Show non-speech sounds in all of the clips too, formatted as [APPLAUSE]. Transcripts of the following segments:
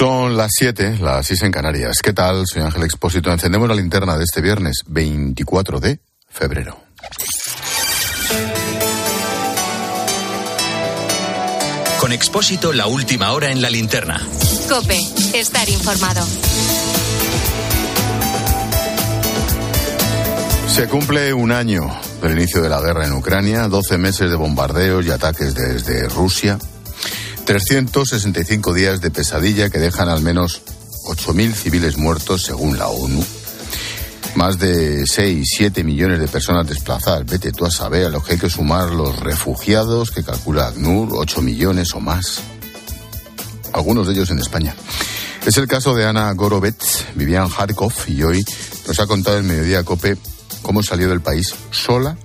Son las 7, las 6 en Canarias. ¿Qué tal? Soy Ángel Expósito. Encendemos la linterna de este viernes 24 de febrero. Con Expósito, la última hora en la linterna. Cope, estar informado. Se cumple un año del inicio de la guerra en Ucrania, 12 meses de bombardeos y ataques desde Rusia, 365 días de pesadilla que dejan al menos 8.000 civiles muertos según la ONU, más de 6, 7 millones de personas desplazadas, vete tú a saber, a lo que hay que sumar los refugiados que calcula ACNUR, 8 millones o más, algunos de ellos en España. Es el caso de Ana Gorovets, vivía en Kharkov y hoy nos ha contado el Mediodía Cope cómo salió del país sola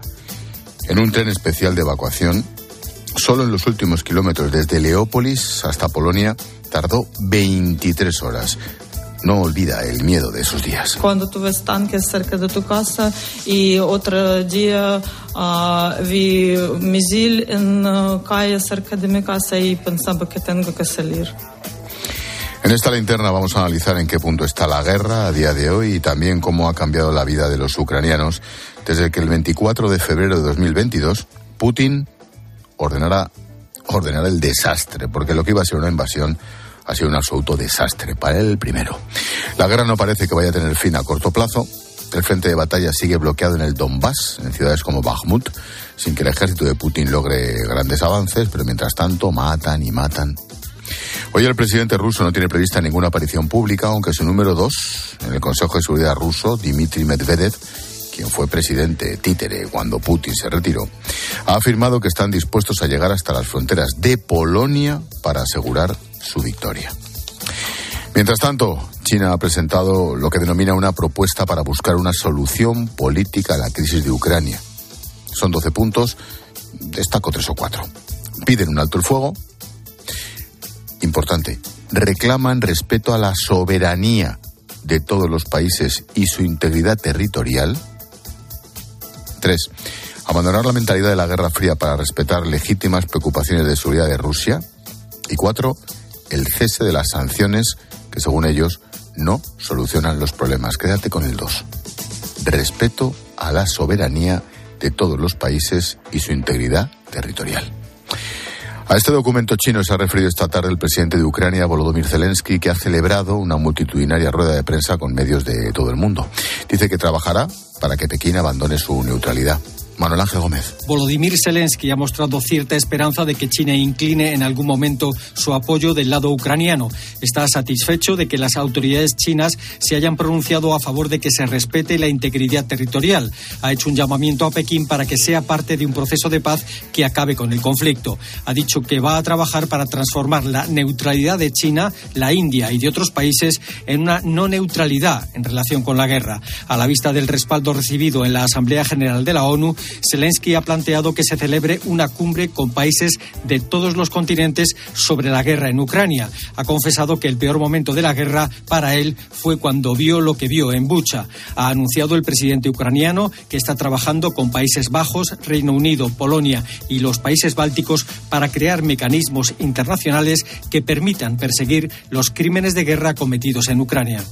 en un tren especial de evacuación. Solo en los últimos kilómetros desde Leópolis hasta Polonia tardó 23 horas. No olvida el miedo de esos días. Cuando tú ves tanques cerca de tu casa y otro día uh, vi misil en uh, calle cerca de mi casa y pensaba que tengo que salir. En esta linterna vamos a analizar en qué punto está la guerra a día de hoy y también cómo ha cambiado la vida de los ucranianos desde que el 24 de febrero de 2022 Putin ordenara, ordenara el desastre, porque lo que iba a ser una invasión ha sido un absoluto desastre para él primero. La guerra no parece que vaya a tener fin a corto plazo. El frente de batalla sigue bloqueado en el Donbass, en ciudades como Bakhmut, sin que el ejército de Putin logre grandes avances, pero mientras tanto matan y matan Hoy el presidente ruso no tiene prevista ninguna aparición pública, aunque su número dos en el Consejo de Seguridad ruso, Dmitry Medvedev, quien fue presidente títere cuando Putin se retiró, ha afirmado que están dispuestos a llegar hasta las fronteras de Polonia para asegurar su victoria. Mientras tanto, China ha presentado lo que denomina una propuesta para buscar una solución política a la crisis de Ucrania. Son 12 puntos, destaco tres o cuatro. Piden un alto el fuego, importante, reclaman respeto a la soberanía de todos los países y su integridad territorial. Tres, abandonar la mentalidad de la Guerra Fría para respetar legítimas preocupaciones de seguridad de Rusia. Y cuatro, el cese de las sanciones que, según ellos, no solucionan los problemas. Quédate con el dos. Respeto a la soberanía de todos los países y su integridad territorial. A este documento chino se ha referido esta tarde el presidente de Ucrania, Volodymyr Zelensky, que ha celebrado una multitudinaria rueda de prensa con medios de todo el mundo. Dice que trabajará para que Pekín abandone su neutralidad. Manuel Ángel Gómez. Volodymyr Zelensky ha mostrado cierta esperanza de que China incline en algún momento su apoyo del lado ucraniano. Está satisfecho de que las autoridades chinas se hayan pronunciado a favor de que se respete la integridad territorial. Ha hecho un llamamiento a Pekín para que sea parte de un proceso de paz que acabe con el conflicto. Ha dicho que va a trabajar para transformar la neutralidad de China, la India y de otros países en una no neutralidad en relación con la guerra. A la vista del respaldo recibido en la Asamblea General de la ONU, Zelensky ha planteado que se celebre una cumbre con países de todos los continentes sobre la guerra en Ucrania. Ha confesado que el peor momento de la guerra para él fue cuando vio lo que vio en Bucha. Ha anunciado el presidente ucraniano que está trabajando con Países Bajos, Reino Unido, Polonia y los países bálticos para crear mecanismos internacionales que permitan perseguir los crímenes de guerra cometidos en Ucrania.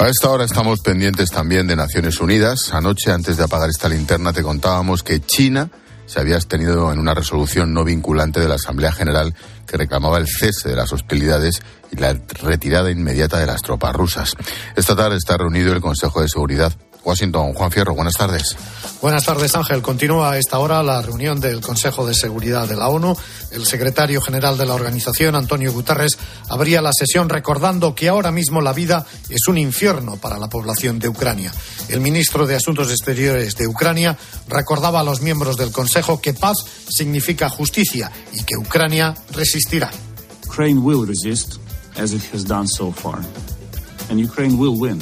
A esta hora estamos pendientes también de Naciones Unidas. Anoche, antes de apagar esta linterna, te contábamos que China se había abstenido en una resolución no vinculante de la Asamblea General que reclamaba el cese de las hostilidades y la retirada inmediata de las tropas rusas. Esta tarde está reunido el Consejo de Seguridad Washington. Juan Fierro, buenas tardes. Buenas tardes, Ángel. Continúa a esta hora la reunión del Consejo de Seguridad de la ONU. El secretario general de la organización, Antonio Guterres, abría la sesión recordando que ahora mismo la vida es un infierno para la población de Ucrania. El ministro de Asuntos Exteriores de Ucrania recordaba a los miembros del Consejo que paz significa justicia y que Ucrania resistirá. Ukraine will resist as it has done so far. And Ukraine will win.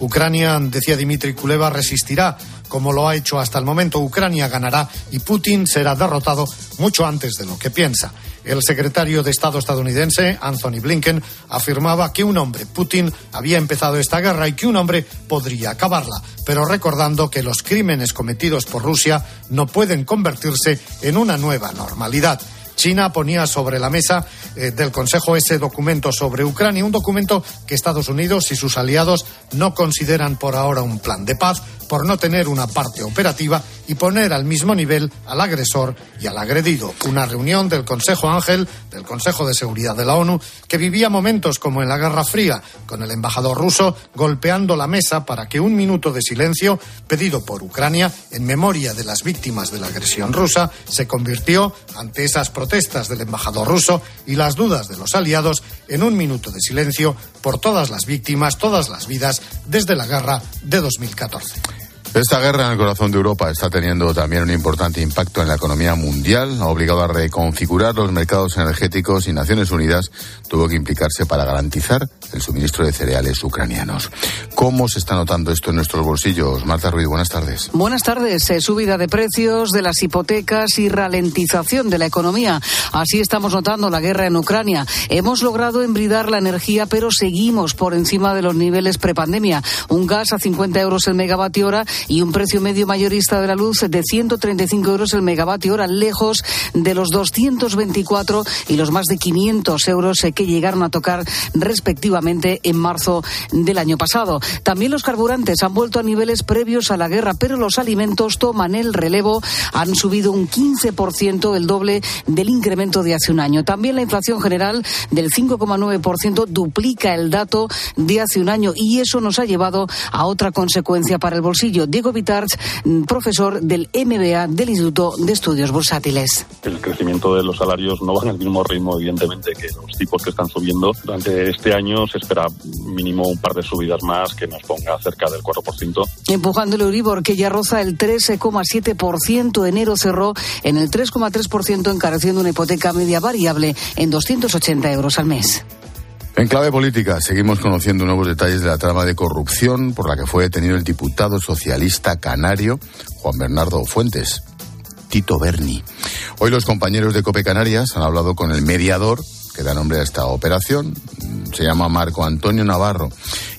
Ucrania, decía Dmitry Kuleva, resistirá como lo ha hecho hasta el momento. Ucrania ganará y Putin será derrotado mucho antes de lo que piensa. El secretario de Estado estadounidense, Anthony Blinken, afirmaba que un hombre, Putin, había empezado esta guerra y que un hombre podría acabarla, pero recordando que los crímenes cometidos por Rusia no pueden convertirse en una nueva normalidad. China ponía sobre la mesa eh, del Consejo ese documento sobre Ucrania, un documento que Estados Unidos y sus aliados no consideran por ahora un plan de paz por no tener una parte operativa y poner al mismo nivel al agresor y al agredido. Una reunión del Consejo Ángel, del Consejo de Seguridad de la ONU, que vivía momentos como en la Guerra Fría, con el embajador ruso golpeando la mesa para que un minuto de silencio pedido por Ucrania en memoria de las víctimas de la agresión rusa se convirtió, ante esas protestas del embajador ruso y las dudas de los aliados, en un minuto de silencio por todas las víctimas, todas las vidas desde la guerra de 2014. Esta guerra en el corazón de Europa está teniendo también un importante impacto en la economía mundial. Ha obligado a reconfigurar los mercados energéticos y Naciones Unidas tuvo que implicarse para garantizar el suministro de cereales ucranianos. ¿Cómo se está notando esto en nuestros bolsillos? Marta Ruiz, buenas tardes. Buenas tardes. Eh, subida de precios de las hipotecas y ralentización de la economía. Así estamos notando la guerra en Ucrania. Hemos logrado embridar la energía, pero seguimos por encima de los niveles prepandemia. Un gas a 50 euros el megavatio hora y un precio medio mayorista de la luz de 135 euros el megavatio hora, lejos de los 224 y los más de 500 euros eh, que llegaron a tocar respectivamente en marzo del año pasado. También los carburantes han vuelto a niveles previos a la guerra, pero los alimentos toman el relevo, han subido un 15%, el doble del incremento de hace un año. También la inflación general del 5,9% duplica el dato de hace un año y eso nos ha llevado a otra consecuencia para el bolsillo. Diego Vitarch, profesor del MBA del Instituto de Estudios Bursátiles. El crecimiento de los salarios no va al mismo ritmo, evidentemente, que los tipos que están subiendo. Durante este año se espera mínimo un par de subidas más que nos ponga cerca del 4%. Empujando el Euribor, que ya roza el 13,7%. Enero cerró en el 3,3%, encareciendo una hipoteca media variable en 280 euros al mes. En clave política, seguimos conociendo nuevos detalles de la trama de corrupción por la que fue detenido el diputado socialista canario Juan Bernardo Fuentes, Tito Berni. Hoy los compañeros de Cope Canarias han hablado con el mediador que da nombre a esta operación. Se llama Marco Antonio Navarro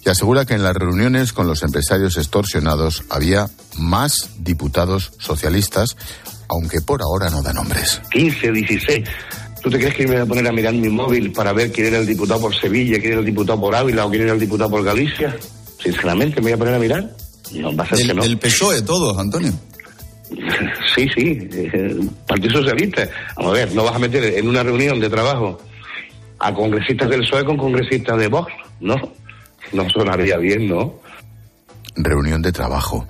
y asegura que en las reuniones con los empresarios extorsionados había más diputados socialistas, aunque por ahora no da nombres. 15, 16 ¿Tú te crees que me voy a poner a mirar mi móvil para ver quién era el diputado por Sevilla, quién era el diputado por Ávila o quién era el diputado por Galicia? Sinceramente, ¿me voy a poner a mirar? No, va a ser el, que no. El PSOE, todos, Antonio. [LAUGHS] Sí, sí, Partido Socialista. Vamos a ver, no vas a meter en una reunión de trabajo a congresistas del PSOE con congresistas de Vox, ¿no? No sonaría bien, ¿no? Reunión de trabajo.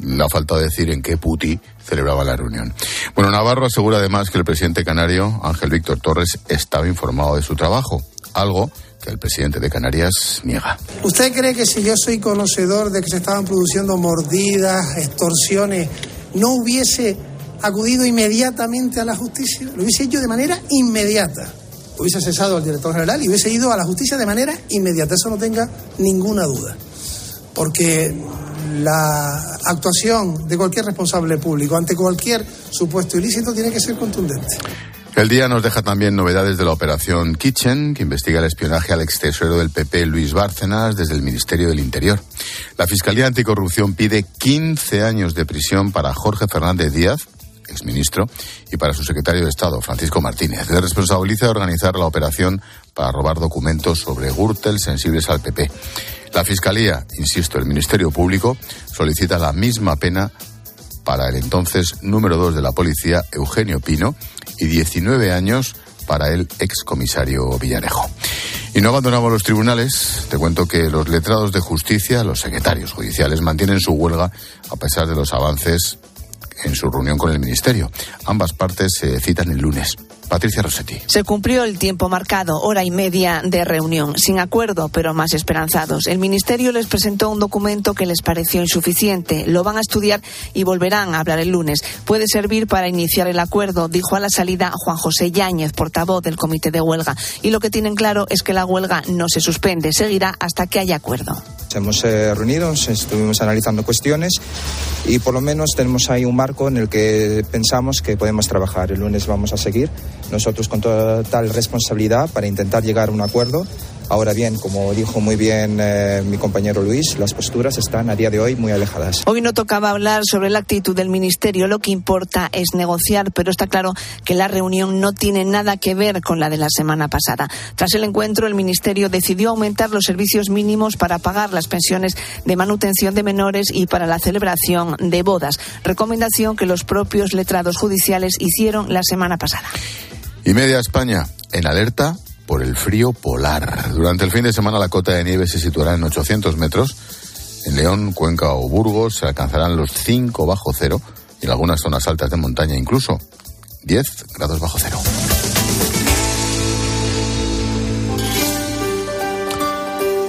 No ha faltado decir en qué puti celebraba la reunión. Bueno, Navarro asegura además que el presidente canario, Ángel Víctor Torres, estaba informado de su trabajo, algo que el presidente de Canarias niega. ¿Usted cree que si yo soy conocedor de que se estaban produciendo mordidas, extorsiones, no hubiese acudido inmediatamente a la justicia? Lo hubiese hecho de manera inmediata. Hubiese cesado al director general y hubiese ido a la justicia de manera inmediata. Eso no tenga ninguna duda. Porque la actuación de cualquier responsable público ante cualquier supuesto ilícito tiene que ser contundente. El día nos deja también novedades de la operación Kitchen, que investiga el espionaje al ex del PP Luis Bárcenas desde el Ministerio del Interior. La Fiscalía Anticorrupción pide 15 años de prisión para Jorge Fernández Díaz, exministro, y para su secretario de Estado, Francisco Martínez. Le responsabiliza de organizar la operación para robar documentos sobre Gürtel sensibles al PP. La Fiscalía, insisto, el Ministerio Público solicita la misma pena para el entonces número dos de la policía, Eugenio Pino, y 19 años para el excomisario Villarejo. Y no abandonamos los tribunales. Te cuento que los letrados de justicia, los secretarios judiciales, mantienen su huelga a pesar de los avances en su reunión con el Ministerio. Ambas partes se citan el lunes. Patricia Rossetti. Se cumplió el tiempo marcado, hora y media de reunión, sin acuerdo, pero más esperanzados. El Ministerio les presentó un documento que les pareció insuficiente. Lo van a estudiar y volverán a hablar el lunes. Puede servir para iniciar el acuerdo, dijo a la salida Juan José Yáñez, portavoz del Comité de Huelga. Y lo que tienen claro es que la huelga no se suspende, seguirá hasta que haya acuerdo. Hemos eh, reunido, estuvimos analizando cuestiones y por lo menos tenemos ahí un marco en el que pensamos que podemos trabajar. El lunes vamos a seguir nosotros con toda tal responsabilidad para intentar llegar a un acuerdo Ahora bien, como dijo muy bien eh, mi compañero Luis, las posturas están a día de hoy muy alejadas. Hoy no tocaba hablar sobre la actitud del Ministerio, lo que importa es negociar, pero está claro que la reunión no tiene nada que ver con la de la semana pasada. Tras el encuentro, el Ministerio decidió aumentar los servicios mínimos para pagar las pensiones de manutención de menores y para la celebración de bodas, recomendación que los propios letrados judiciales hicieron la semana pasada. Y media España en alerta por el frío polar. Durante el fin de semana la cota de nieve se situará en 800 metros. En León, Cuenca o Burgos se alcanzarán los 5 bajo cero y en algunas zonas altas de montaña incluso 10 grados bajo cero.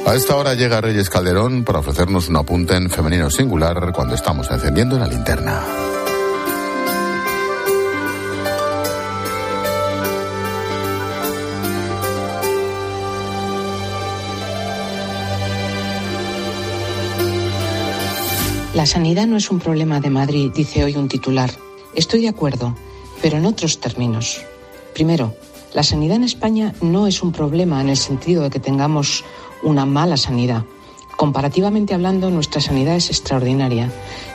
A esta hora llega Reyes Calderón para ofrecernos un apunte en femenino singular cuando estamos encendiendo la linterna. La sanidad no es un problema de Madrid, dice hoy un titular. Estoy de acuerdo, pero en otros términos. Primero, la sanidad en España no es un problema en el sentido de que tengamos una mala sanidad. Comparativamente hablando, nuestra sanidad es extraordinaria.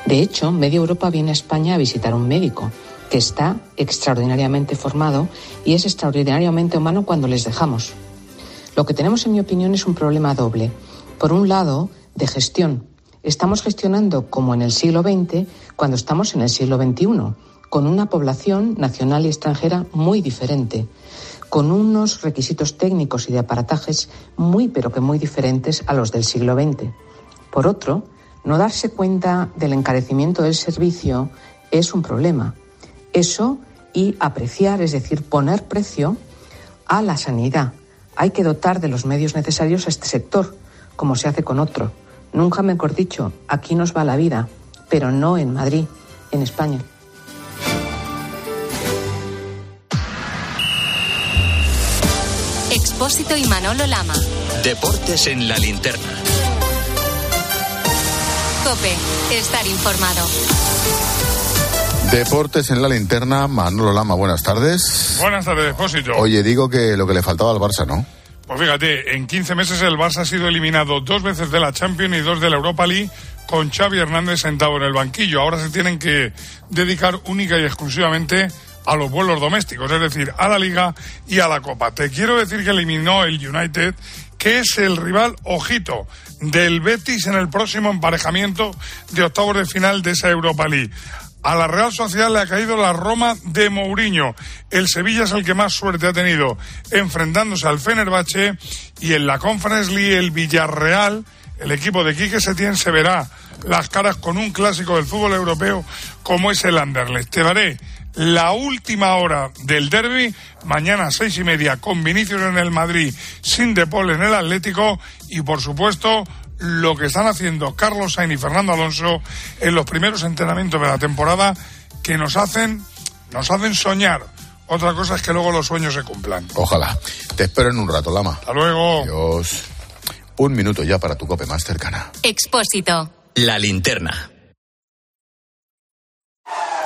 De hecho, media Europa viene a España a visitar un médico que está extraordinariamente formado y es extraordinariamente humano cuando les dejamos. Lo que tenemos, en mi opinión, es un problema doble. Por un lado, de gestión, estamos gestionando como en el siglo XX cuando estamos en el siglo XXI, con una población nacional y extranjera muy diferente, con unos requisitos técnicos y de aparatajes muy pero que muy diferentes a los del siglo XX. Por otro, no darse cuenta del encarecimiento del servicio es un problema. Eso y apreciar, es decir, poner precio a la sanidad. Hay que dotar de los medios necesarios a este sector, como se hace con otro. Nunca mejor dicho, aquí nos va la vida, pero no en Madrid, en España. Expósito y Manolo Lama. Deportes en la linterna. Cope, estar informado. Deportes en la linterna, Manolo Lama, buenas tardes. Buenas tardes, Expósito. Oye, digo que lo que le faltaba al Barça, ¿no? Pues fíjate, en 15 meses el Barça ha sido eliminado dos veces de la Champions y dos de la Europa League con Xavi Hernández sentado en el banquillo. Ahora se tienen que dedicar única y exclusivamente a los vuelos domésticos, es decir, a la Liga y a la Copa. Te quiero decir que eliminó el United, que es el rival, ojito, del Betis en el próximo emparejamiento de octavos de final de esa Europa League. A la Real Sociedad le ha caído la Roma de Mourinho. El Sevilla es el que más suerte ha tenido enfrentándose al Fenerbahce y en la Conference League el Villarreal, el equipo de Quique Setién, se verá las caras con un clásico del fútbol europeo como es el Anderlecht. Te daré la última hora del derby, mañana a seis y media, con Vinicius en el Madrid, sin De Paul en el Atlético y, por supuesto, lo que están haciendo Carlos Sainz y Fernando Alonso en los primeros entrenamientos de la temporada que nos hacen, nos hacen soñar. Otra cosa es que luego los sueños se cumplan. Ojalá. Te espero en un rato, Lama. Hasta luego. Adiós. Un minuto ya para tu cope más cercana. Expósito. La linterna.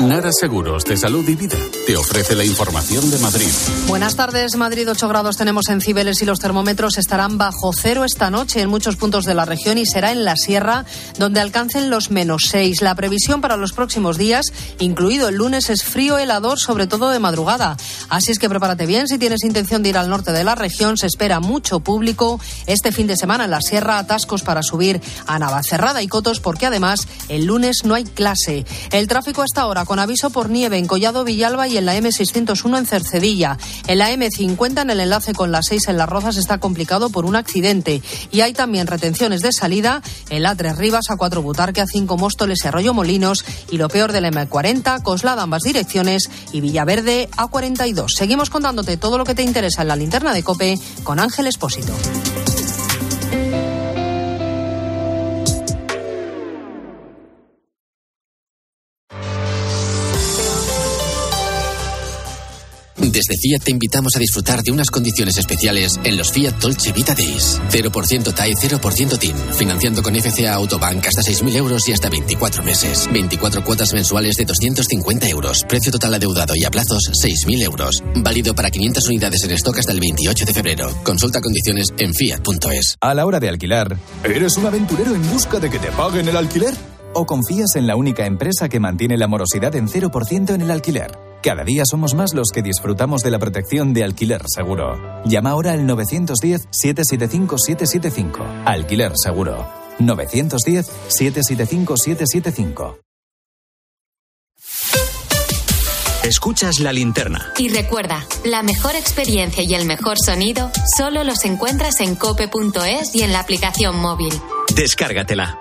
Nara Seguros de Salud y Vida te ofrece la información de Madrid. Buenas tardes, Madrid 8 grados tenemos en Cibeles y los termómetros estarán bajo cero esta noche en muchos puntos de la región y será en la sierra donde alcancen los menos 6. La previsión para los próximos días, incluido el lunes, es frío helador, sobre todo de madrugada. Así es que prepárate bien si tienes intención de ir al norte de la región. Se espera mucho público este fin de semana en la sierra, atascos para subir a Navacerrada y Cotos porque además el lunes no hay clase. El tráfico hasta ahora con aviso por nieve en Collado Villalba y en la M601 en Cercedilla. En la M50 en el enlace con la 6 en Las Rozas está complicado por un accidente y hay también retenciones de salida en la 3 Rivas a 4 Butarque a 5 Móstoles y Arroyo Molinos y lo peor del M40 Coslada ambas direcciones y Villaverde a 42. Seguimos contándote todo lo que te interesa en la linterna de Cope con Ángel Espósito. Desde Fiat te invitamos a disfrutar de unas condiciones especiales en los Fiat Dolce Vita Days. 0% TAE, 0% TIN. Financiando con FCA Autobank hasta 6.000 euros y hasta 24 meses. 24 cuotas mensuales de 250 euros. Precio total adeudado y a plazos 6.000 euros. Válido para 500 unidades en stock hasta el 28 de febrero. Consulta condiciones en fiat.es. A la hora de alquilar, ¿eres un aventurero en busca de que te paguen el alquiler? ¿O confías en la única empresa que mantiene la morosidad en 0% en el alquiler? Cada día somos más los que disfrutamos de la protección de Alquiler Seguro. Llama ahora al 910-775-775. Alquiler Seguro. 910-775-775. Escuchas la linterna. Y recuerda, la mejor experiencia y el mejor sonido solo los encuentras en cope.es y en la aplicación móvil. Descárgatela.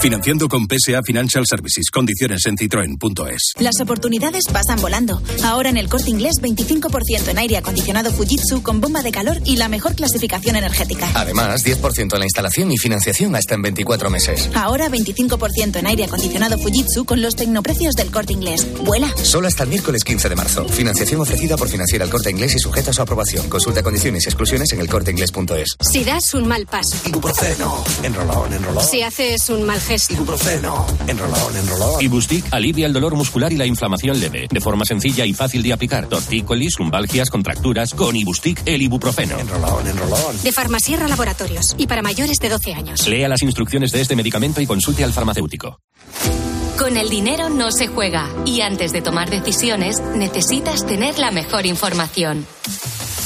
Financiando con PSA Financial Services. Condiciones en citroen.es. Las oportunidades pasan volando. Ahora en el corte inglés, 25% en aire acondicionado Fujitsu con bomba de calor y la mejor clasificación energética. Además, 10% en la instalación y financiación hasta en 24 meses. Ahora 25% en aire acondicionado Fujitsu con los tecnoprecios del corte inglés. ¡Vuela! Solo hasta el miércoles 15 de marzo. Financiación ofrecida por Financiera el Corte Inglés y sujeta a su aprobación. Consulta condiciones y exclusiones en elcorteinglés.es. Si das un mal paso. Ibuprofeno. Enrolón, enrolón. Si haces un mal Ibuprofeno. Enrolón, enrolón. Ibustic alivia el dolor muscular y la inflamación leve, de forma sencilla y fácil de aplicar. Tortícolis, lumbalgias, contracturas, con Ibustic el ibuprofeno. Enrolón, enrolón. De Farmasierra Laboratorios y para mayores de 12 años. Lea las instrucciones de este medicamento y consulte al farmacéutico. Con el dinero no se juega y antes de tomar decisiones necesitas tener la mejor información.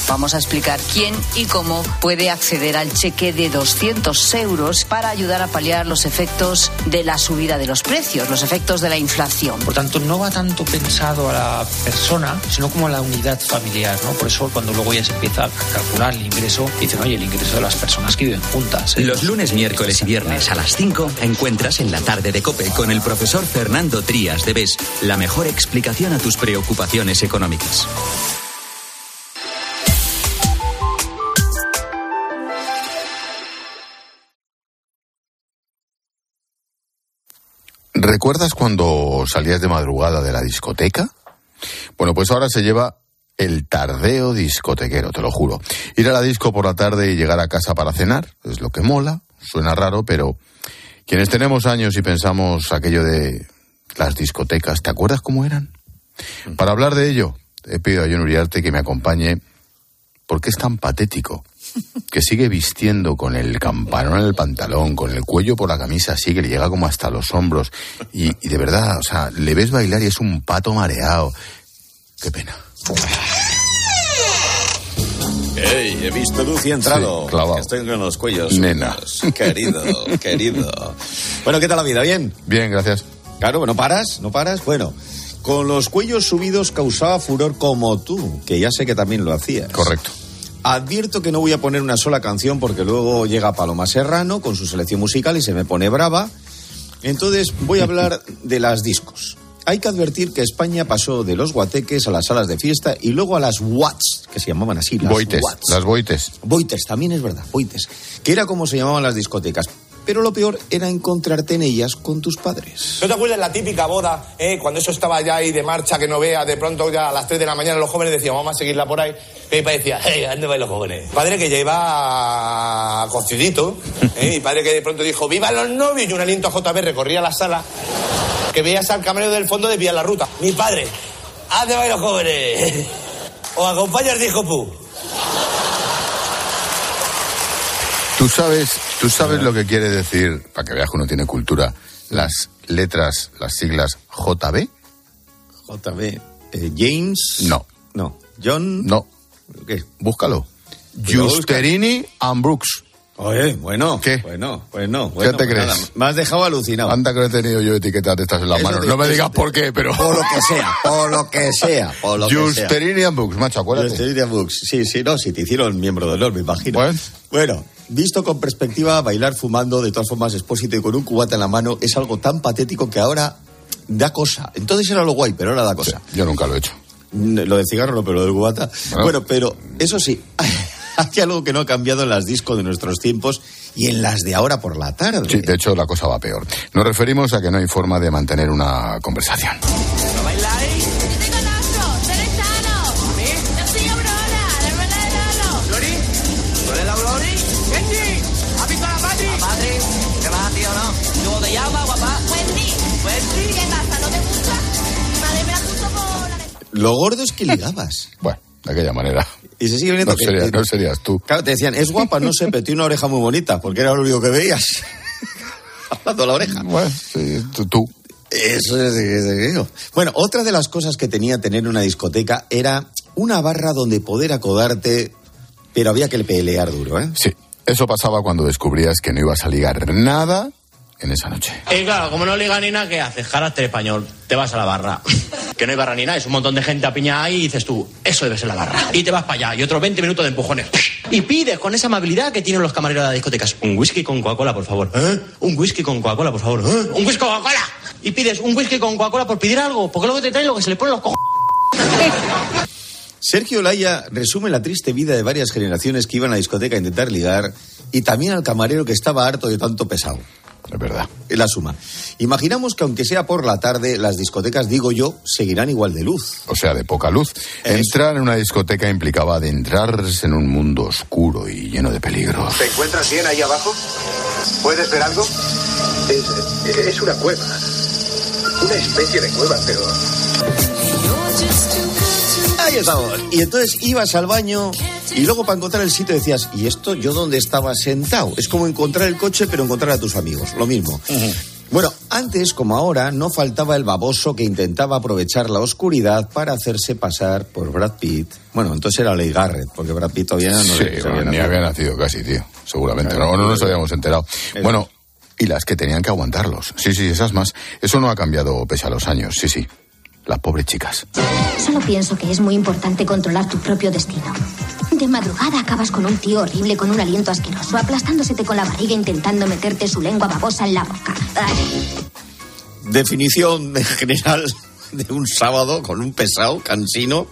Vamos a explicar quién y cómo puede acceder al cheque de 200 euros para ayudar a paliar los efectos de la subida de los precios, los efectos de la inflación. Por tanto, no va tanto pensado a la persona, sino como a la unidad familiar, ¿no? Por eso cuando luego ya se empieza a calcular el ingreso, dicen, oye, el ingreso de las personas que viven juntas. ¿eh? Los lunes, miércoles y viernes a las 5 encuentras en la tarde de Cope con el profesor Fernando Trías de BES la mejor explicación a tus preocupaciones económicas. ¿Recuerdas cuando salías de madrugada de la discoteca? Bueno, pues ahora se lleva el tardeo discotequero, te lo juro. Ir a la disco por la tarde y llegar a casa para cenar es lo que mola, suena raro, pero quienes tenemos años y pensamos aquello de las discotecas, ¿te acuerdas cómo eran? Para hablar de ello, he pedido a John Uriarte que me acompañe porque es tan patético que sigue vistiendo con el campanón en el pantalón, con el cuello por la camisa así, que le llega como hasta los hombros. Y, y de verdad, o sea, le ves bailar y es un pato mareado. Qué pena. ¡Ey! He visto luz y entrado. Sí, clavado. Estoy con los cuellos. Nena. húmedos. Querido, [LAUGHS] querido. Bueno, ¿qué tal la vida? ¿Bien? Bien, gracias. Claro, ¿no paras? ¿No paras? Bueno, con los cuellos subidos causaba furor como tú, que ya sé que también lo hacías. Correcto. Advierto que no voy a poner una sola canción porque luego llega Paloma Serrano con su selección musical y se me pone brava. Entonces voy a hablar de las discos. Hay que advertir que España pasó de los guateques a las salas de fiesta y luego a las watts, que se llamaban así. Las Boites, las boites. Boites, también es verdad, boites. Que era como se llamaban las discotecas. Pero lo peor era encontrarte en ellas con tus padres. ¿No te acuerdas la típica boda, eh, cuando eso estaba ya ahí de marcha, que no vea, de pronto ya a las 3 de la mañana los jóvenes decían, vamos a seguirla por ahí? Y mi padre decía, hey, ¿dónde van los jóvenes? Padre que ya iba cocidito, eh, mi padre que de pronto dijo, ¡viva los novios! Y un aliento a JB recorría la sala, que veías al camarero del fondo desviar la ruta. Mi padre, ¿a dónde van los jóvenes? ¿O acompañas, dijo Pu? Tú sabes, tú sabes lo que quiere decir, para que veas que uno tiene cultura, las letras, las siglas JB. JB. eh, James. No. No. John. No. ¿Qué? Búscalo. Justerini and Brooks. Oye, bueno. ¿Qué? Bueno, bueno. ¿Qué bueno, te pues crees? nada, me has dejado alucinado. Anda que no he tenido yo etiquetas de estas en la mano. No me digas por qué, pero... Por lo que sea, por lo que sea, por lo que sea. Brooks, macho, acuérdate. Books. Sí, sí, no, si te hicieron miembro de honor, me imagino. Bueno. Bueno, visto con perspectiva, bailar fumando, de todas formas, expósito y con un cubata en la mano, es algo tan patético que ahora da cosa. Entonces era lo guay, pero ahora da cosa. yo nunca lo he hecho. Lo del cigarro no, pero lo del cubata. Bueno, pero eso sí, [LAUGHS] hay algo que no ha cambiado en las discos de nuestros tiempos y en las de ahora por la tarde. Sí, de hecho la cosa va peor. Nos referimos a que no hay forma de mantener una conversación. Lo gordo es que ligabas. [LAUGHS] bueno, de aquella manera. Y se sigue viendo No, que- serías, no serías tú. Claro, te decían, es guapa, no sé, pero tiene una oreja muy bonita, porque era lo único que veías. [LAUGHS] Hablando la oreja. Bueno, sí, tú. Eso es, es- es-. Bueno, otra de las cosas que tenía tener una discoteca era una barra donde poder acodarte, pero había que pelear duro, ¿eh? Sí, eso pasaba cuando descubrías que no ibas a ligar nada en esa noche. Y claro, como no liga ni nada, ¿qué haces? Carácter español, te vas a la barra. [LAUGHS] Que no hay barra ni nada, es un montón de gente apiñada ahí y dices tú, eso debe ser la barra. Y te vas para allá y otros 20 minutos de empujones. Y pides con esa amabilidad que tienen los camareros de las discotecas. Un whisky con Coca-Cola, por favor. ¿Eh? Un whisky con Coca-Cola, por favor. ¿Eh? Un whisky con Coca-Cola. Y pides un whisky con Coca-Cola por pedir algo, porque luego te traen lo que se le pone los cojones. Sergio Laya resume la triste vida de varias generaciones que iban a la discoteca a intentar ligar y también al camarero que estaba harto de tanto pesado. Es verdad. La suma. Imaginamos que aunque sea por la tarde, las discotecas, digo yo, seguirán igual de luz. O sea, de poca luz. Entrar en una discoteca implicaba adentrarse en un mundo oscuro y lleno de peligros. ¿Te encuentras bien ahí abajo? ¿Puedes ver algo? Es, es una cueva. Una especie de cueva, pero... Ahí estamos. Y entonces ibas al baño y luego para encontrar el sitio decías, ¿y esto yo dónde estaba sentado? Es como encontrar el coche pero encontrar a tus amigos, lo mismo. Bueno, antes como ahora no faltaba el baboso que intentaba aprovechar la oscuridad para hacerse pasar por Brad Pitt. Bueno, entonces era Leigh Garrett, porque Brad Pitt todavía no sí, se había ni nacido. había nacido casi, tío. Seguramente. Claro, no, no nos habíamos enterado. Bueno, y las que tenían que aguantarlos. Sí, sí, esas más. Eso no ha cambiado pese a los años. Sí, sí. Las pobres chicas. Solo pienso que es muy importante controlar tu propio destino. De madrugada acabas con un tío horrible con un aliento asqueroso, aplastándosete con la barriga intentando meterte su lengua babosa en la boca. Ay, Definición en general de un sábado con un pesado, cansino.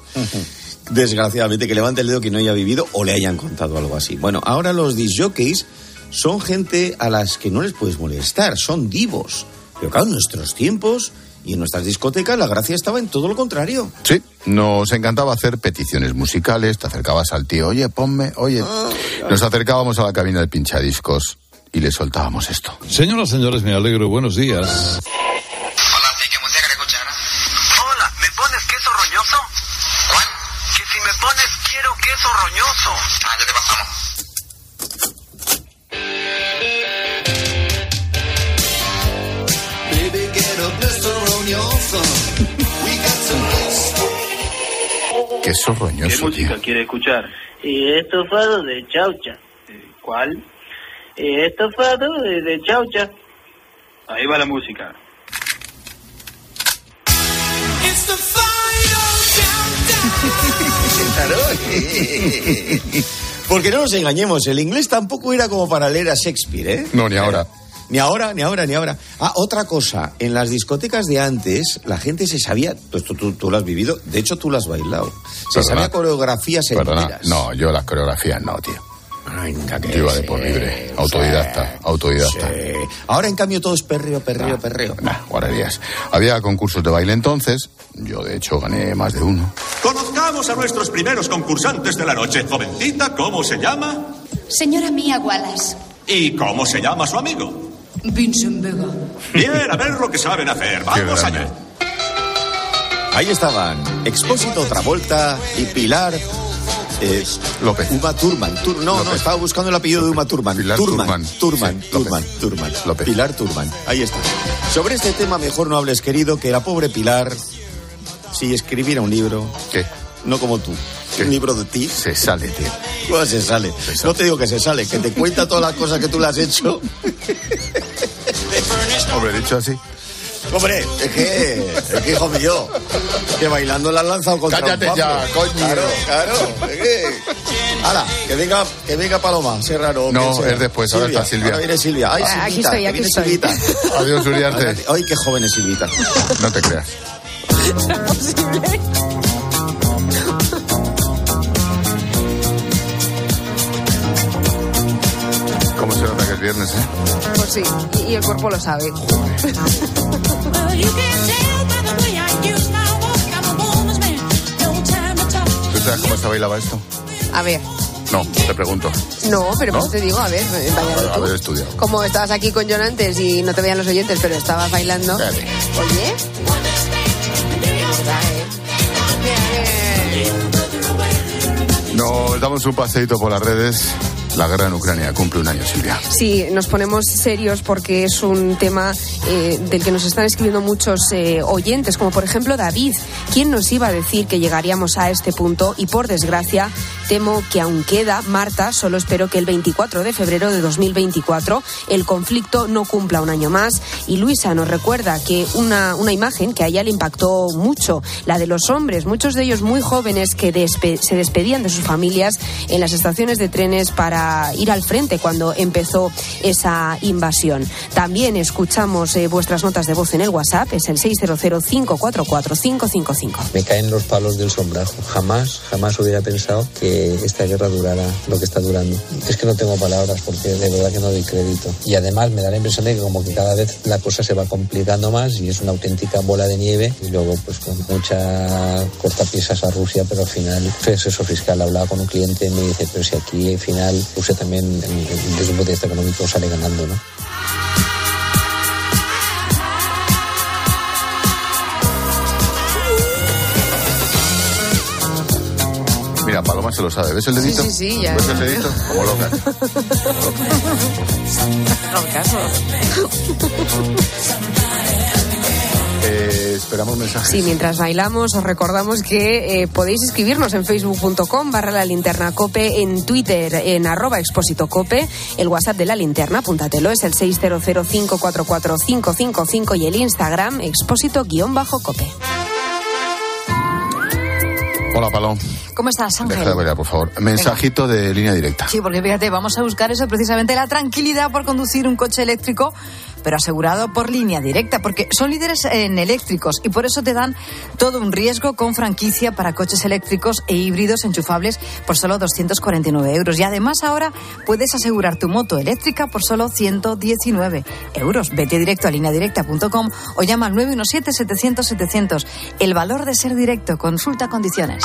Desgraciadamente, que levante el dedo que no haya vivido o le hayan contado algo así. Bueno, ahora los disjockeys son gente a las que no les puedes molestar, son divos. Pero claro, en nuestros tiempos y en nuestras discotecas la gracia estaba en todo lo contrario. Sí, nos encantaba hacer peticiones musicales. Te acercabas al tío, oye, ponme, oye. Nos acercábamos a la cabina del pinchadiscos y le soltábamos esto. Señoras, señores, me alegro. Buenos días. Hola, ¿me pones queso roñoso? ¿Cuál? Que si me pones quiero queso roñoso. Ah, ya te pasamos. ¿Qué roñoso, música tío. quiere escuchar? Y estofado de chaucha. ¿Cuál? Y estofado de, de chaucha. Ahí va la música. [LAUGHS] Porque no nos engañemos, el inglés tampoco era como para leer a Shakespeare, ¿eh? No, ni ahora. Ni ahora, ni ahora, ni ahora. Ah, otra cosa, en las discotecas de antes, la gente se sabía, pues tú, tú, tú lo has vivido, de hecho tú lo has bailado. Se Perdona. sabía coreografías Perdona, enteras. no, yo las coreografías no, tío. Yo iba de por libre. sí, Autodidacta, autodidacta. sí. Ahora en cambio todo es perreo, perreo, perreo. Nah, guarrerías. Había concursos de baile entonces. Yo, de hecho, gané más de uno. Conozcamos a nuestros primeros concursantes de la noche. Jovencita, ¿cómo se llama? Señora Mía Wallace. ¿Y cómo se llama su amigo? Vincent Vega. Bien, a ver lo que saben hacer. Vamos allá. Ahí estaban Expósito Travolta y Pilar eh, López. Uma Thurman. Tur- no, no, estaba buscando el apellido de Uma Thurman. Pilar Turman. Turman. Turman, Sí, Turman, López. Turman. López. Pilar Turman. Ahí está. Sobre este tema mejor no hables, querido, que la pobre Pilar, si escribiera un libro, ¿Qué? No como tú, un libro de ti, Se sale, tío. ¿cómo se sale? No te digo que se sale, que te cuenta todas las cosas que tú le has hecho. Hombre, dicho así. Hombre, es que, es que hijo mío, que bailando la has lanzado contra Cállate un ya, coño. Claro, claro, es que... Hala, que venga, que venga Paloma, sé raro. No, es después, ahora está Silvia. Ahora viene Silvia. Ay, Ah, aquí Silvita, estoy, que aquí viene estoy. Silvita. Adiós, Uriarte. Ay, qué joven es Silvita. No te creas. [LAUGHS] es viernes, eh? Pues sí, y, y el cuerpo lo sabe. ¿Tú sabes cómo se bailaba esto? A ver, No, te pregunto. no, pero ¿No? pues te digo, a ver, eh, vaya haber estudiado. Como estabas aquí con John antes y no te veían los oyentes, pero estabas bailando. Dale. Oye. ¿Verdad, eh? Nos damos un paseíto por las redes. La guerra en Ucrania cumple un año, Silvia. Sí, nos ponemos serios porque es un tema eh, del que nos están escribiendo muchos eh, oyentes, como por ejemplo David. ¿Quién nos iba a decir que llegaríamos a este punto? Y por desgracia, temo que aún queda, Marta, solo espero que el 24 de febrero de 2024 el conflicto no cumpla un año más. Y Luisa nos recuerda que una, una imagen que a ella le impactó mucho, la de los hombres, muchos de ellos muy jóvenes que despe- se despedían de sus familias en las estaciones de trenes para ir al frente cuando empezó esa invasión. También escuchamos eh, vuestras notas de voz en el WhatsApp, es el 600-544-555. Me caen los palos del sombrajo. Jamás, jamás hubiera pensado que esta guerra durara lo que está durando. Es que no tengo palabras porque de verdad que no doy crédito. Y además me da la impresión de que como que cada vez la cosa se va complicando más y es una auténtica bola de nieve y luego pues con mucha cortapisas a Rusia, pero al final es eso fiscal. Hablaba con un cliente y me dice, pero si aquí al final Rusia también desde un punto de vista económico sale ganando, ¿no? Mira, Paloma se lo sabe. ¿Ves el Sí, dedito? sí, sí, ya. ¿Ves el dedito? Como loca. No, caso. [LAUGHS] Eh, esperamos mensajes. Sí, mientras bailamos os recordamos que eh, podéis escribirnos en facebook.com barra la linterna cope, en Twitter en arroba expósito cope, el WhatsApp de la linterna, apúntatelo, es el 600544555 y el Instagram expósito guion bajo cope. Hola, Paloma. ¿Cómo estás, Ángel? Deja de bailar, por favor. Mensajito de línea directa. Sí, porque fíjate, vamos a buscar eso precisamente, la tranquilidad por conducir un coche eléctrico, pero asegurado por línea directa, porque son líderes en eléctricos y por eso te dan todo un riesgo con franquicia para coches eléctricos e híbridos enchufables por solo 249 euros. Y además ahora puedes asegurar tu moto eléctrica por solo 119 euros. Vete directo a lineadirecta.com o llama al 917-700-700. El valor de ser directo. Consulta condiciones.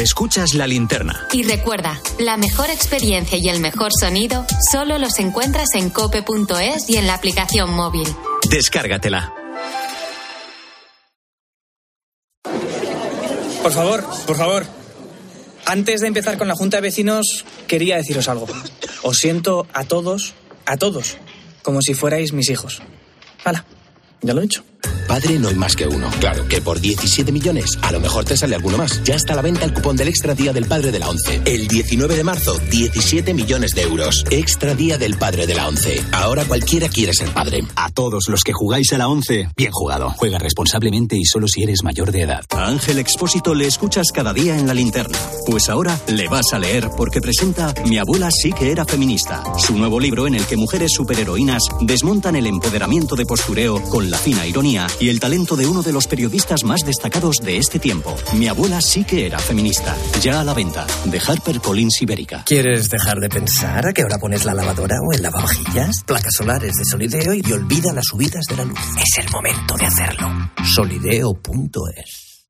Escuchas la linterna. Y recuerda, la mejor experiencia y el mejor sonido solo los encuentras en cope.es y en la aplicación móvil. Descárgatela. Por favor, por favor. Antes de empezar con la Junta de Vecinos, quería deciros algo. Os siento a todos, a todos, como si fuerais mis hijos. Hala, ya lo he hecho. Padre no hay más que uno. Claro que por 17 millones a lo mejor te sale alguno más. Ya está a la venta el cupón del Extra Día del Padre de la ONCE. El 19 de marzo, 17 millones de euros. Extra Día del Padre de la ONCE. Ahora cualquiera quiere ser padre. A todos los que jugáis a la 11, bien jugado. Juega responsablemente y solo si eres mayor de edad. A Ángel Expósito le escuchas cada día en la linterna. Pues ahora le vas a leer porque presenta Mi abuela sí que era feminista. Su nuevo libro en el que mujeres superheroínas desmontan el empoderamiento de postureo con la fina ironía y el talento de uno de los periodistas más destacados de este tiempo. Mi abuela sí que era feminista. Ya a la venta. De Harper Collins Ibérica. ¿Quieres dejar de pensar a qué hora pones la lavadora o el lavavajillas? Placas solares de Solideo y olvida las subidas de la luz. Es el momento de hacerlo. Solideo.es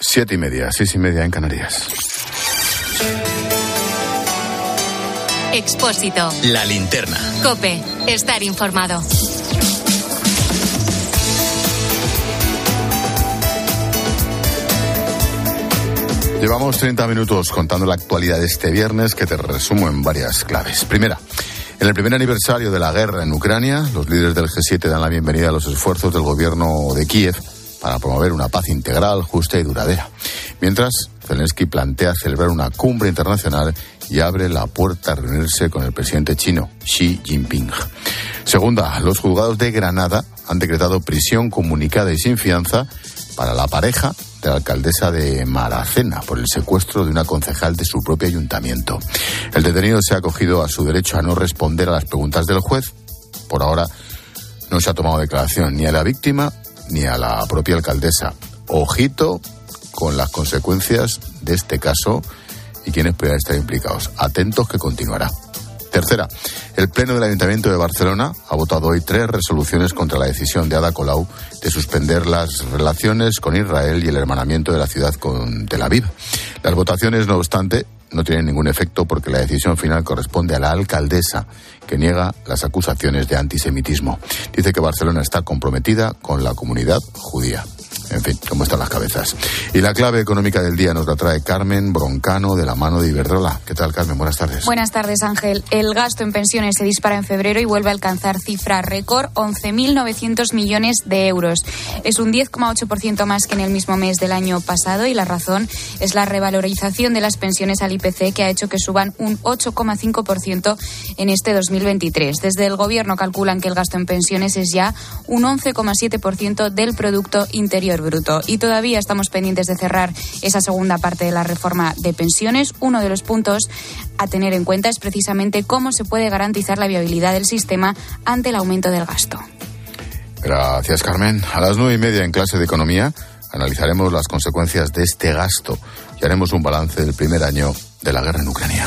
Siete y media, seis y media en Canarias. Expósito. La linterna. Cope. Estar informado. Llevamos 30 minutos contando la actualidad de este viernes que te resumo en varias claves. Primera, en el primer aniversario de la guerra en Ucrania, los líderes del G7 dan la bienvenida a los esfuerzos del gobierno de Kiev para promover una paz integral, justa y duradera. Mientras, Zelensky plantea celebrar una cumbre internacional y abre la puerta a reunirse con el presidente chino, Xi Jinping. Segunda, los juzgados de Granada han decretado prisión comunicada y sin fianza para la pareja de la alcaldesa de Maracena por el secuestro de una concejal de su propio ayuntamiento. El detenido se ha acogido a su derecho a no responder a las preguntas del juez. Por ahora no se ha tomado declaración ni a la víctima ni a la propia alcaldesa. Ojito con las consecuencias de este caso y quienes puedan estar implicados. Atentos que continuará. Tercera, el Pleno del Ayuntamiento de Barcelona ha votado hoy tres resoluciones contra la decisión de Ada Colau de suspender las relaciones con Israel y el hermanamiento de la ciudad con Tel Aviv. Las votaciones, no obstante, no tienen ningún efecto porque la decisión final corresponde a la alcaldesa, que niega las acusaciones de antisemitismo. Dice que Barcelona está comprometida con la comunidad judía. En fin, cómo están las cabezas. Y la clave económica del día nos la trae Carmen Broncano de la mano de Iberdrola. ¿Qué tal, Carmen? Buenas tardes. Buenas tardes, Ángel. El gasto en pensiones se dispara en febrero y vuelve a alcanzar cifra récord, 11.900 millones de euros. Es un 10,8% más que en el mismo mes del año pasado y la razón es la revalorización de las pensiones al IPC que ha hecho que suban un 8,5% en este 2023. Desde el Gobierno calculan que el gasto en pensiones es ya un 11,7% del Producto Interior Bruto. Y todavía estamos pendientes de cerrar esa segunda parte de la reforma de pensiones. Uno de los puntos a tener en cuenta es precisamente cómo se puede garantizar la viabilidad del sistema ante el aumento del gasto. Gracias, Carmen. A las nueve y media en clase de economía analizaremos las consecuencias de este gasto y haremos un balance del primer año de la guerra en Ucrania.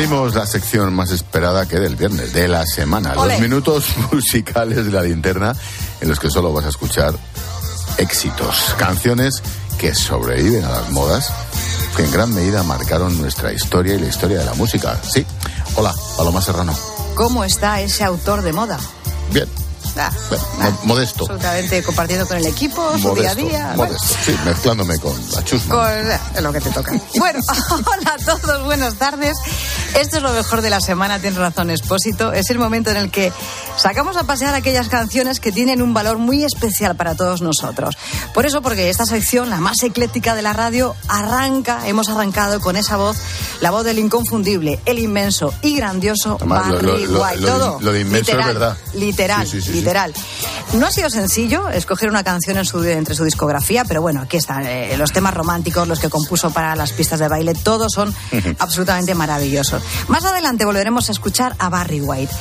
Abrimos la sección más esperada que del viernes, de la semana. Ole. Los minutos [LAUGHS] musicales de la linterna en los que solo vas a escuchar éxitos, canciones que sobreviven a las modas, que en gran medida marcaron nuestra historia y la historia de la música. Sí. Hola, Paloma Serrano. ¿Cómo está ese autor de moda? Bien. Ah, Bien, mo- modesto. absolutamente compartiendo con el equipo, su día a día. modesto, sí, mezclándome con la chusma. Con lo que te toca. [LAUGHS] Bueno, hola a todos, buenas tardes. Esto es lo mejor de la semana, tienes razón, Expósito. Es el momento en el que Sacamos a pasear aquellas canciones que tienen un valor muy especial para todos nosotros. Por eso, porque esta sección, la más ecléctica de la radio, arranca, hemos arrancado con esa voz, la voz del inconfundible, el inmenso y grandioso Además, Barry lo- lo- White. lo Todo, lo de inmenso es literal, verdad. Literal, sí, sí, sí. literal. No ha sido sencillo escoger una canción en su, entre su discografía, pero bueno, aquí están eh, los temas románticos, los que compuso para las pistas de baile, todos son absolutamente maravillosos. Más adelante volveremos a escuchar a Barry White.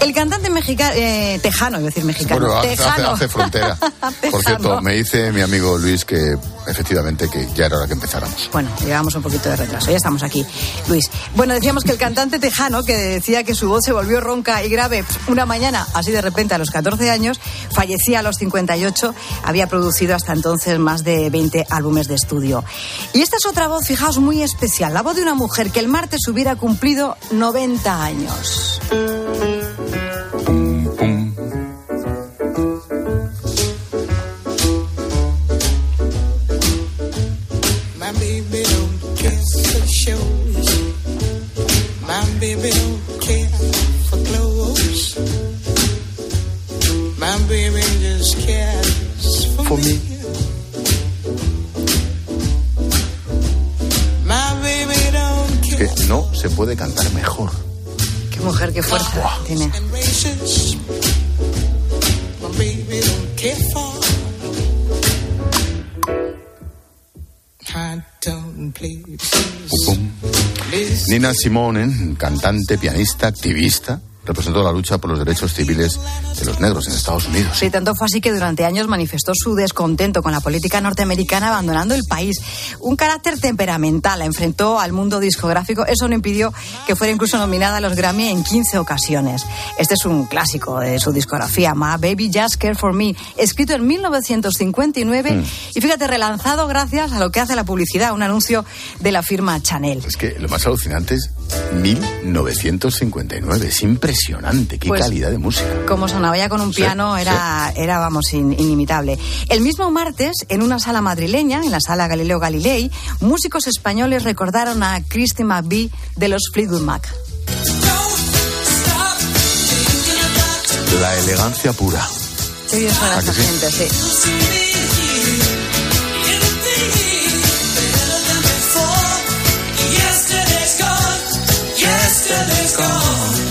El cantante mexicano, eh, tejano, a decir mexicano, Bueno, hace, hace- tejano. hace frontera. [LAUGHS] Por cierto, me dice mi amigo Luis que efectivamente que ya era hora que empezáramos. Bueno, llevamos un poquito de retraso, ya estamos aquí, Luis. Bueno, decíamos que el cantante tejano, que decía que su voz se volvió ronca y grave una mañana, así de repente a los 14 años, fallecía a los 58, había producido hasta entonces más de 20 álbumes de estudio. Y esta es otra voz, fijaos, muy especial, la voz de una mujer que el martes hubiera cumplido 90 años. For, me. Care Que no se puede cantar mejor. Qué mujer, qué fuerza tiene. Nina Simone, cantante, pianista, activista, representó la lucha por los derechos civiles de los negros en Estados Unidos. Sí, tanto fue así que durante años manifestó su descontento con la política norteamericana abandonando el país. Un carácter temperamental la enfrentó al mundo discográfico. Eso no impidió que fuera incluso nominada a los Grammy en 15 ocasiones. Este es un clásico de su discografía, My Baby Just Care For Me, escrito en 1959 Mm. y fíjate, relanzado gracias a lo que hace la publicidad, un anuncio de la firma Chanel. Es que lo más alucinante es 1959. Es impresionante. Qué Pues, calidad de música. Como sonaba ya con un Sí, piano, era, era vamos, in- inimitable. El mismo martes, en una sala madrileña, en la sala Galileo Galilei, músicos españoles recordaron a Christy McVie de los Fleetwood Mac. La elegancia pura. Qué bien suena ¿A esta que sí? gente, sí. Yesterday's gone.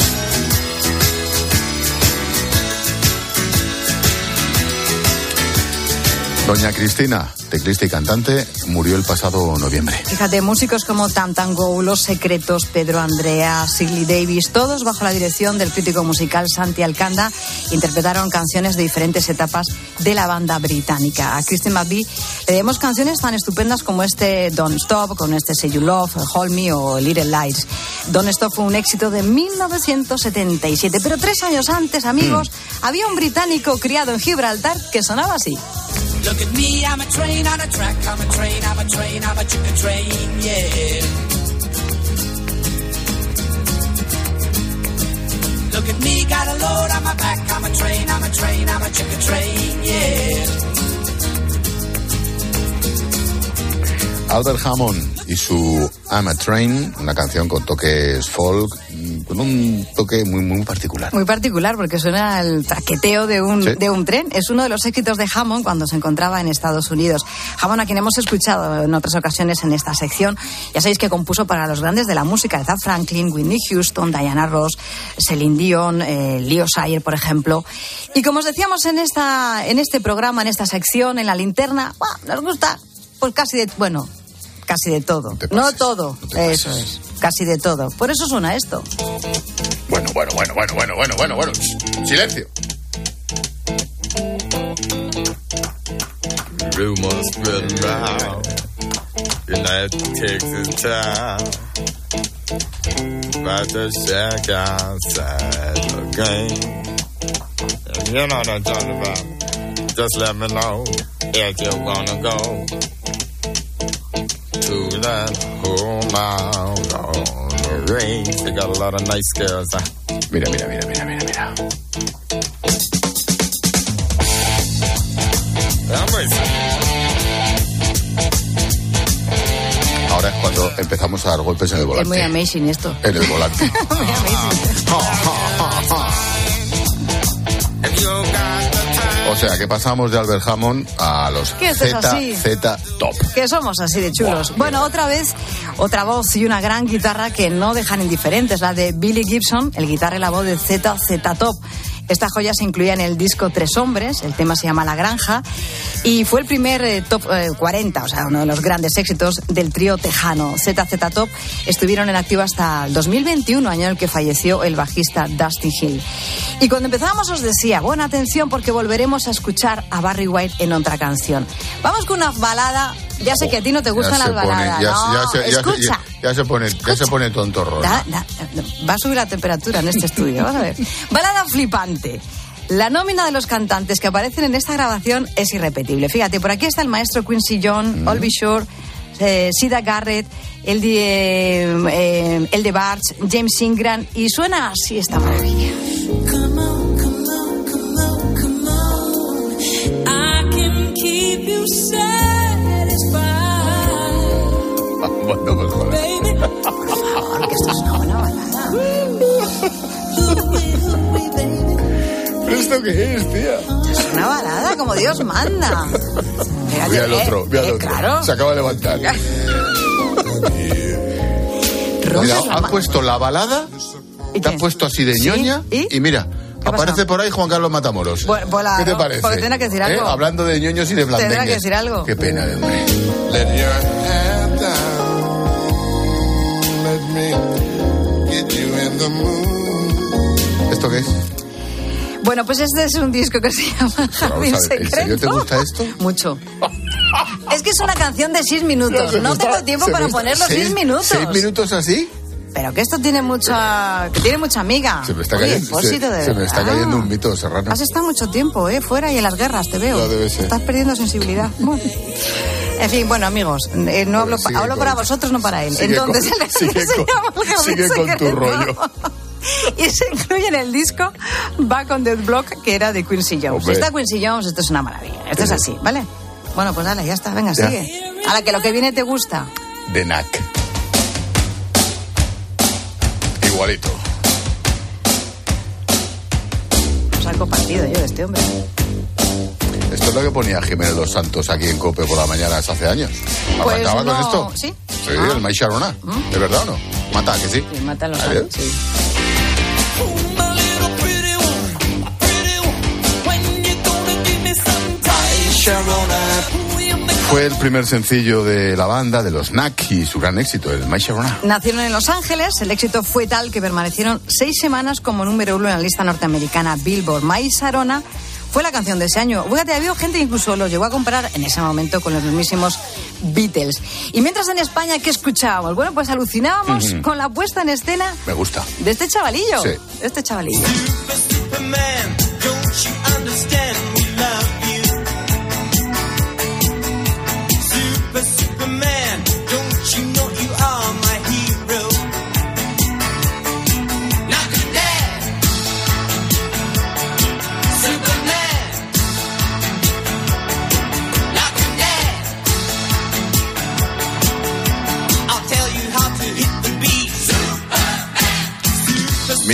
Doña Cristina, teclista y cantante, murió el pasado noviembre. Fíjate, músicos como Tam Tam Go, Los Secretos, Pedro Andrea, Silly Davis, todos bajo la dirección del crítico musical Santi Alcanda, interpretaron canciones de diferentes etapas de la banda británica. A Christine McVie le canciones tan estupendas como este Don't Stop, con este Say You Love, Hold Me o Little Lights. Don't Stop fue un éxito de 1977, pero tres años antes, amigos, había un británico criado en Gibraltar que sonaba así. Look at me, I'm a train on a track. I'm a train, I'm a train, I'm a chicken train, yeah. Look at me, got a load on my back. I'm a train, I'm a train, I'm a chicken train, yeah. Albert Hammond y su I'm a Train, una canción con toques folk, con un toque muy, muy particular. Muy particular porque suena el traqueteo de un, Sí. de un tren. Es uno de los éxitos de Hammond cuando se encontraba en Estados Unidos. Hammond, a quien hemos escuchado en otras ocasiones en esta sección, ya sabéis que compuso para los grandes de la música, Aretha Franklin, Whitney Houston, Diana Ross, Celine Dion, eh, Leo Sayer, por ejemplo. Y como os decíamos en, esta, en este programa, en esta sección, en la linterna, ¡buah! nos gusta pues casi de, bueno, casi de todo. No, todo, eso es, casi de todo. Por eso suena esto. Bueno, bueno, bueno, bueno, bueno, bueno, bueno, bueno. Silencio. Rumors spread around United Texas town about to shack outside the game. And you know what I'm talking about. Just let me know if you wanna go to that home out on the range. They got a lot of nice girls. Huh? Mira, mira, mira, mira, mira, mira. Ahora es cuando empezamos a dar golpes en el Es muy volante. amazing esto. En el volante. [LAUGHS] [LAUGHS] sea, que pasamos de Albert Hammond a los Z. Z top. Que somos así de chulos. bueno, otra vez, otra voz y una gran guitarra que no dejan indiferentes, la de Billy Gibson, el guitarra y la voz de ZZ Top. Esta joya se incluía en el disco Tres Hombres, el tema se llama La Granja, y fue el primer eh, top eh, 40, o sea, uno de los grandes éxitos del trío tejano. ZZ Top estuvieron en activo hasta el 2021, año en el que falleció el bajista Dusty Hill. Y cuando empezábamos os decía, buena atención porque volveremos a escuchar a Barry White en otra canción. Vamos con una balada, ya sé que a ti no te gustan Ya las se pone- baladas. ya- no, ya se- ya escucha. ya- ya se pone, ya se pone tontorrón. Da- da- va a subir la temperatura en este estudio. Vamos a ver. Balada flipante. La nómina de los cantantes que aparecen en esta grabación es irrepetible. Fíjate, por aquí está el maestro Quincy John, Mm. Olby Shore, eh, Sida Garrett, el de, eh, el de Barts, James Ingram, y suena así esta maravilla. I can keep you satisfied, [LAUGHS] Que esto es una buena balada. ¿Pero esto qué es, tía? Es una balada como Dios manda. Fíjate, Ve al eh, otro, ve al eh, otro. Claro. Se acaba de levantar. [LAUGHS] Mira, ma- puesto la balada, ¿Y te qué? puesto así de ¿Sí? ñoña ¿Y? mira, ¿Qué ha aparece por ahí Juan Carlos Matamoros. ¿Qué te parece? porque tendrá que decir ¿Eh? Hablando de ñoños y de blandengues. Tendrá que decir algo. Qué pena de hombre. ¿Esto qué es? Bueno, pues este es un disco que se llama Jardín ver, ¿en Secreto. serio te gusta esto? Mucho. Es que es una canción de seis minutos. No tengo tiempo para poner los seis, minutos. ¿Seis minutos así? Pero que esto tiene mucha, que tiene mucha amiga. Se me está Oye, cayendo, Pósito, se, de se me está cayendo un mito, Serrano. Has estado mucho tiempo, ¿eh? Fuera y en las guerras, te veo. Ya debe ser. Estás perdiendo sensibilidad. [LAUGHS] En fin, bueno, amigos, eh, no hablo, hablo con- para vosotros, no para él. Entonces, con- sigue se con- llama El sigue con tu rollo. [LAUGHS] Y se incluye en el disco Back on the Block, que era de Quincy Jones. Hombre. Esta Quincy Jones, esto es una maravilla. Esto es así, ¿vale? Bueno, pues dale, ya está, venga, Ya. sigue. A la que lo que viene te gusta. De NAC. Igualito. Saco partido yo de este hombre. Esto es lo que ponía Jiménez Los Santos aquí en COPE por la mañana hace años. Pues ¿Arrancaba no- con esto? ¿sí? Sí, Ah. el Maíz Sharona. ¿De verdad o no? Mata, que sí. Y matan los años, sí. Fue el primer sencillo de la banda, de los NAC y su gran éxito, el Maíz Sharona. Nacieron en Los Ángeles, el éxito fue tal que permanecieron seis semanas como número uno en la lista norteamericana Billboard. My Sarona fue la canción de ese año. Fíjate, había gente que incluso lo llegó a comparar en ese momento con los mismísimos Beatles. Y mientras en España, ¿qué escuchábamos? Bueno, pues alucinábamos con la puesta en escena Me gusta. de este chavalillo. Sí. De este chavalillo. Superman, don't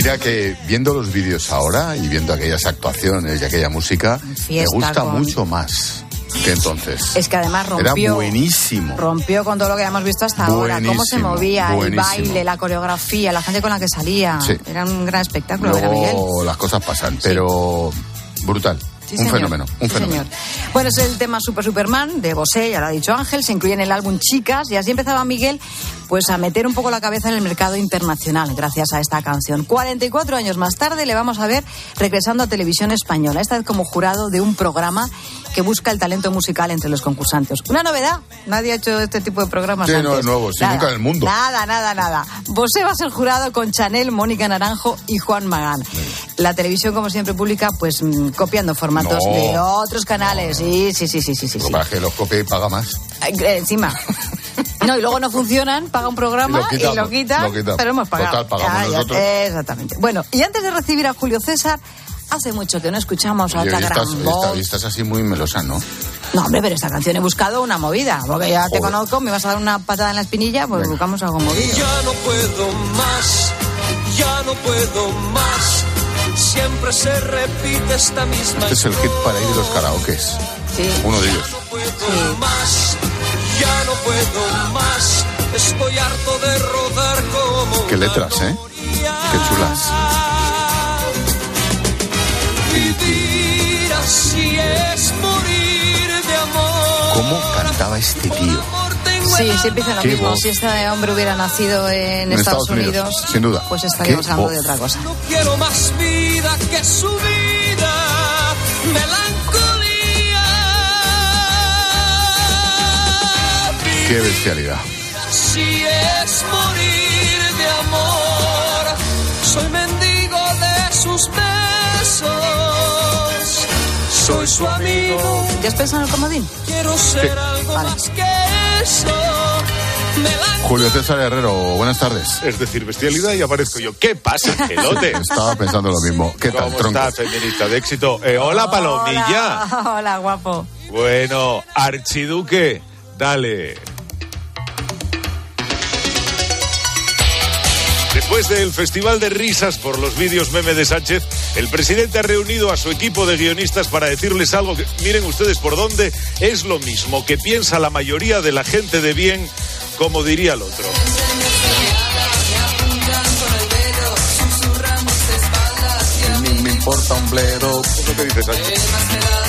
Mira que viendo los vídeos ahora y viendo aquellas actuaciones y aquella música, me gusta con- mucho más que entonces. Es que además Era rompió. buenísimo. Rompió con todo lo que habíamos visto hasta ahora, cómo se Buenísimo, movía, el baile, la coreografía, la gente con la que salía. Sí. Era un gran espectáculo, Miguel. Luego las cosas pasan, pero brutal. Sí, un señor. fenómeno, un Sí, fenómeno. señor. Bueno, es el tema Super Superman de Bosé, ya lo ha dicho Ángel, se incluye en el álbum Chicas y así empezaba Miguel pues a meter un poco la cabeza en el mercado internacional gracias a esta canción. 44 años más tarde le vamos a ver regresando a televisión española, esta vez como jurado de un programa que busca el talento musical entre los concursantes. Una novedad, nadie ha hecho este tipo de programas Sí, antes. no, es nuevo, sí, nunca en el mundo. Nada, nada, nada. Bosé va a ser jurado con Chanel, Mónica Naranjo y Juan Magán. La televisión, como siempre, pública, pues mm, copiando formatos No. de otros canales. Sí, sí, sí, sí, sí, sí. Para que los copie y paga más. Eh, Encima. [LAUGHS] No, y luego no funcionan, paga un programa Y lo quitamos, y lo quita, lo quitamos. pero hemos pagado. Total, pagamos nosotros. Exactamente. Bueno, y antes de recibir a Julio César, hace mucho que no escuchamos a otra y estás, gran voz. estás así muy melosa, ¿no? No, hombre, pero esta canción he buscado una movida, porque ya te Joder. conozco, me vas a dar una patada en la espinilla, pues buscamos algo movido. Ya no puedo más, ya no puedo más. siempre se repite esta misma Este es el hit para ir a los karaokes. Sí. Uno de ellos. puedo más, ya no puedo más. Estoy harto de rodar como Qué letras, ¿eh? Qué chulas. vivir así es morir de amor. ¿Cómo cantaba este tío? Sí, siempre dicen lo Qué mismo. voz. Si este hombre hubiera nacido en, En Estados, Estados Unidos, Unidos, sin duda. pues estaríamos Qué hablando voz. de otra cosa. Quiero más vida que su vida. Melancolía. Qué bestialidad. Si es morir de amor, soy mendigo de sus besos. Soy su amigo. ¿Ya has pensado en el comodín? Quiero ser Sí. algo Vale. más que eso. Julio César Herrero, buenas tardes. Es decir, bestialidad y aparezco yo. ¿Qué pasa, [LAUGHS] pelote? Estaba pensando lo mismo. ¿Qué tal, ¿Cómo tronco? está, feminista de éxito? Eh, hola, Palomilla. Hola, hola, guapo. Bueno, Archiduque, dale. Después del Festival de Risas por los vídeos meme de Sánchez, el presidente ha reunido a su equipo de guionistas para decirles algo que, miren ustedes por dónde, es lo mismo que piensa la mayoría de la gente de bien, como diría el otro. Ni me importa un bledo. ¿Eso qué dice Sánchez?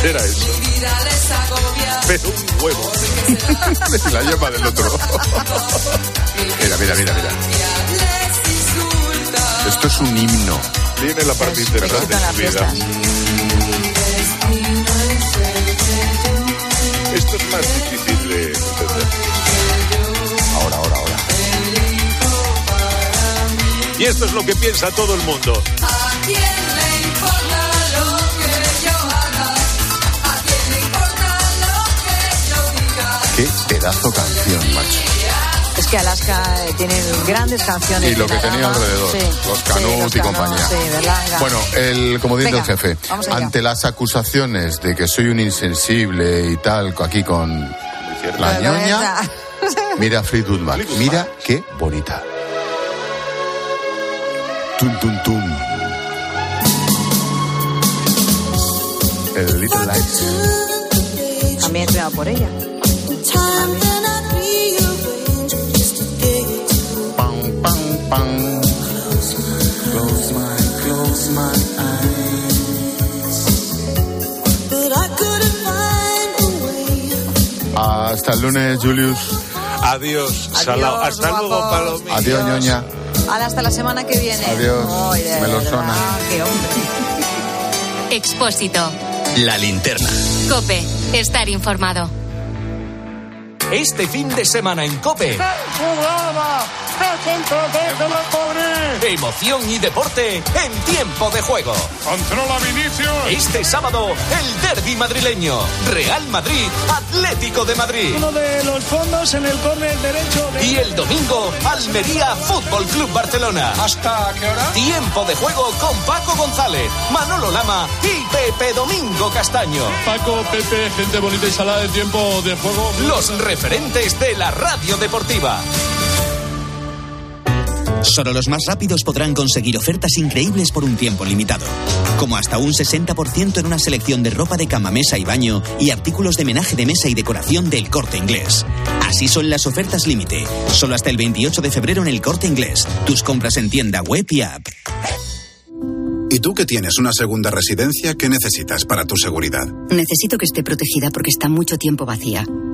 Será eso. Pero un huevo. [LAUGHS] la yema del otro. mira, mira, mira, mira. Esto es un himno. Tiene la parte interesante de su vida. Esto es más difícil de entender. Ahora, ahora, ahora. Y esto es lo que piensa todo el mundo. Pedazo canción, macho. Es que Alaska eh, tiene grandes canciones. Y lo que tenía alrededor, Sí, los sí, Canut los y compañía. Sí. Bueno, el comodín del jefe. Ante las acusaciones de que soy un insensible y tal, aquí con la Pero ñoña, [LAUGHS] mira a Fleetwood Mac. Mira qué bonita. Tum, tum, tum. El Little Lights. También he entrenado por ella. Pam, pam, pam. Close my, close my But I couldn't find a way. Hasta el lunes, Julius. Adiós, salao. Hasta luego. Palomilla. Adiós, ñoña. Ahora hasta la semana que viene. Adiós, de melosona. qué hombre. Expósito. La linterna. Cope. Estar informado. Este fin de semana en Cope. Emoción y deporte en tiempo de juego. Controla Vinicius. Este sábado, el derby madrileño. Real Madrid, Atlético de Madrid. Uno de los fondos en el córner derecho. de- Y el domingo, Almería Fútbol Club Barcelona. ¿Hasta qué hora? Tiempo de juego con Paco González, Manolo Lama y Pepe Domingo Castaño. Paco, Pepe, gente bonita y salada de tiempo de juego. Los referentes de la radio deportiva. Solo los más rápidos podrán conseguir ofertas increíbles por un tiempo limitado, como hasta un 60% en una selección de ropa de cama, mesa y baño y artículos de menaje de mesa y decoración del corte inglés. Así son las ofertas límite, solo hasta el 28 de febrero en el corte inglés. Tus compras en tienda web y app. ¿Y tú que tienes una segunda residencia, qué necesitas para tu seguridad? Necesito que esté protegida porque está mucho tiempo vacía.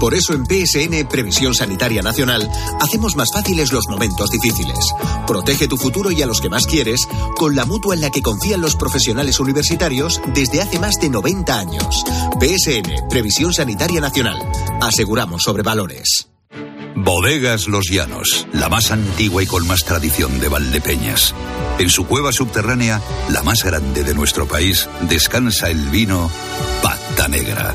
Por eso en PSN Previsión Sanitaria Nacional hacemos más fáciles los momentos difíciles. Protege tu futuro y a los que más quieres con la mutua en la que confían los profesionales universitarios desde hace más de 90 años. PSN Previsión Sanitaria Nacional. Aseguramos sobre valores. Bodegas Los Llanos, la más antigua y con más tradición de Valdepeñas. En su cueva subterránea, la más grande de nuestro país, descansa el vino Pata Negra,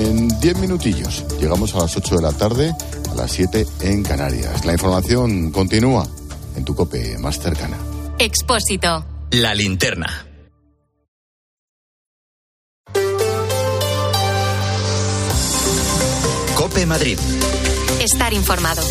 En 10 minutillos llegamos a las 8 de la tarde, a las 7 en Canarias. La información continúa en tu cope más cercana. Expósito. La linterna. Cope Madrid. Estar informado.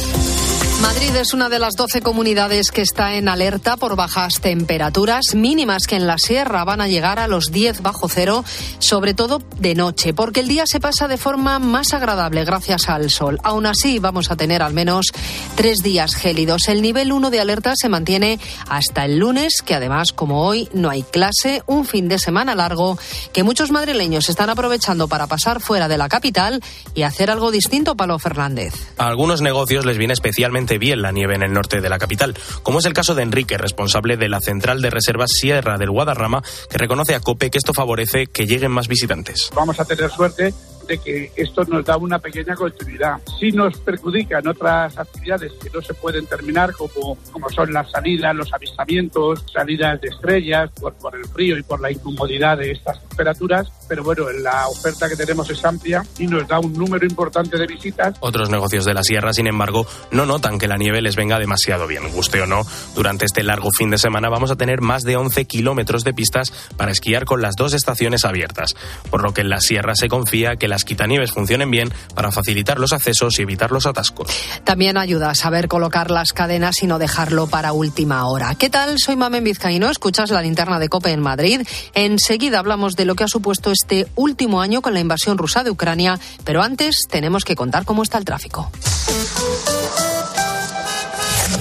Madrid es una de las 12 comunidades que está en alerta por bajas temperaturas mínimas que en la sierra van a llegar a los 10 bajo cero, sobre todo de noche, porque el día se pasa de forma más agradable gracias al sol. Aún así, vamos a tener al menos tres días gélidos. El nivel 1 de alerta se mantiene hasta el lunes, que además, como hoy no hay clase, un fin de semana largo que muchos madrileños están aprovechando para pasar fuera de la capital y hacer algo distinto, Palo Fernández. A algunos negocios les viene especialmente bien la nieve en el norte de la capital, como es el caso de Enrique, responsable de la central de reservas Sierra del Guadarrama, que reconoce a COPE que esto favorece que lleguen más visitantes. Vamos a tener suerte de que esto nos da una pequeña continuidad. Si nos perjudican otras actividades que no se pueden terminar, como, como son las salidas, los avistamientos, salidas de estrellas, por, por el frío y por la incomodidad de estas temperaturas, pero bueno, la oferta que tenemos es amplia y nos da un número importante de visitas. Otros negocios de la sierra, sin embargo, no notan que la nieve les venga demasiado bien. Guste o no, durante este largo fin de semana vamos a tener más de 11 kilómetros de pistas para esquiar con las dos estaciones abiertas, por lo que en la sierra se confía que las quitanieves funcionen bien para facilitar los accesos y evitar los atascos. También ayuda a saber colocar las cadenas y no dejarlo para última hora. ¿Qué tal? Soy Mamen Vizcaíno, escuchas la linterna de Cope en Madrid. Enseguida hablamos de lo que ha supuesto este último año con la invasión rusa de Ucrania, pero antes tenemos que contar cómo está el tráfico.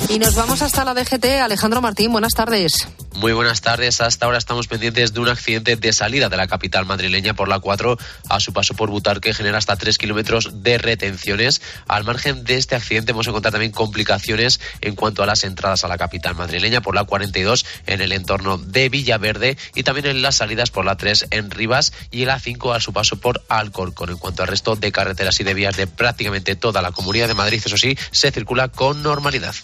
Y nos vamos hasta la DGT. Alejandro Martín, buenas tardes. Muy buenas tardes. Hasta ahora estamos pendientes de un accidente de salida de la capital madrileña por la 4 a su paso por Butar que genera hasta 3 kilómetros de retenciones. Al margen de este accidente hemos encontrado también complicaciones en cuanto a las entradas a la capital madrileña por la 42 en el entorno de Villaverde y también en las salidas por la 3 en Rivas y el A5 a su paso por Alcorcón. En cuanto al resto de carreteras y de vías de prácticamente toda la comunidad de Madrid, eso sí, se circula con normalidad.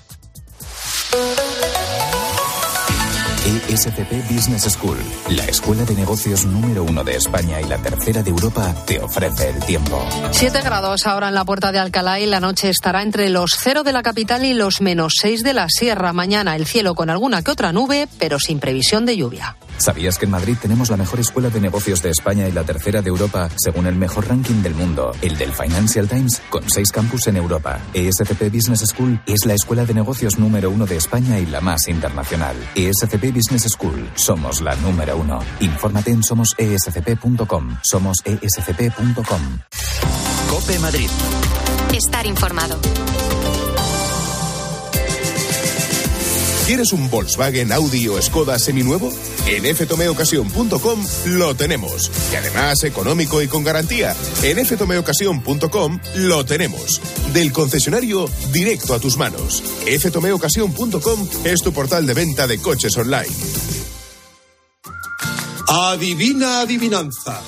ESCP Business School, la escuela de negocios número uno de España y la tercera de Europa, te ofrece el tiempo. 7 grados ahora en la puerta de Alcalá y la noche estará entre los 0 de la capital y los menos 6 de la sierra. Mañana el cielo con alguna que otra nube, pero sin previsión de lluvia. ¿Sabías que en Madrid tenemos la mejor escuela de negocios de España y la tercera de Europa, según el mejor ranking del mundo, el del Financial Times, con seis campus en Europa? ESCP Business School es la escuela de negocios número uno de España y la más internacional. ESCP Business School, somos la número uno. Infórmate en somosescp.com. Somosescp.com. Cope Madrid. Estar informado. ¿Quieres un Volkswagen, Audi o Skoda seminuevo? En ftomeocasión.com lo tenemos. Y además económico y con garantía. En ftomeocasión.com lo tenemos. Del concesionario directo a tus manos. ftomeocasión.com es tu portal de venta de coches online. Adivina adivinanza.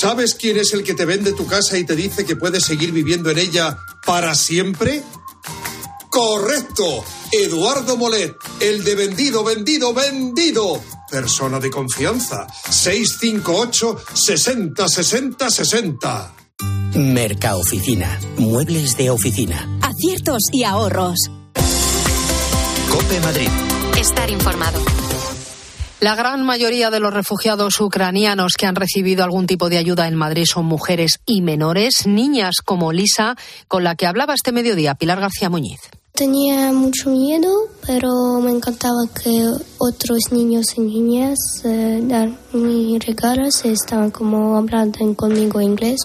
¿Sabes quién es el que te vende tu casa y te dice que puedes seguir viviendo en ella para siempre? Correcto. Eduardo Molet, el de vendido, vendido, vendido. Persona de confianza. 658 60 60 60. Mercaoficina. Muebles de oficina. Aciertos y ahorros. Cope Madrid. Estar informado. La gran mayoría de los refugiados ucranianos que han recibido algún tipo de ayuda en Madrid son mujeres y menores, niñas como Lisa, con la que hablaba este mediodía Pilar García Muñiz. Tenía mucho miedo, pero me encantaba que otros niños y niñas eh, dan mis regalos estaban como hablando conmigo inglés.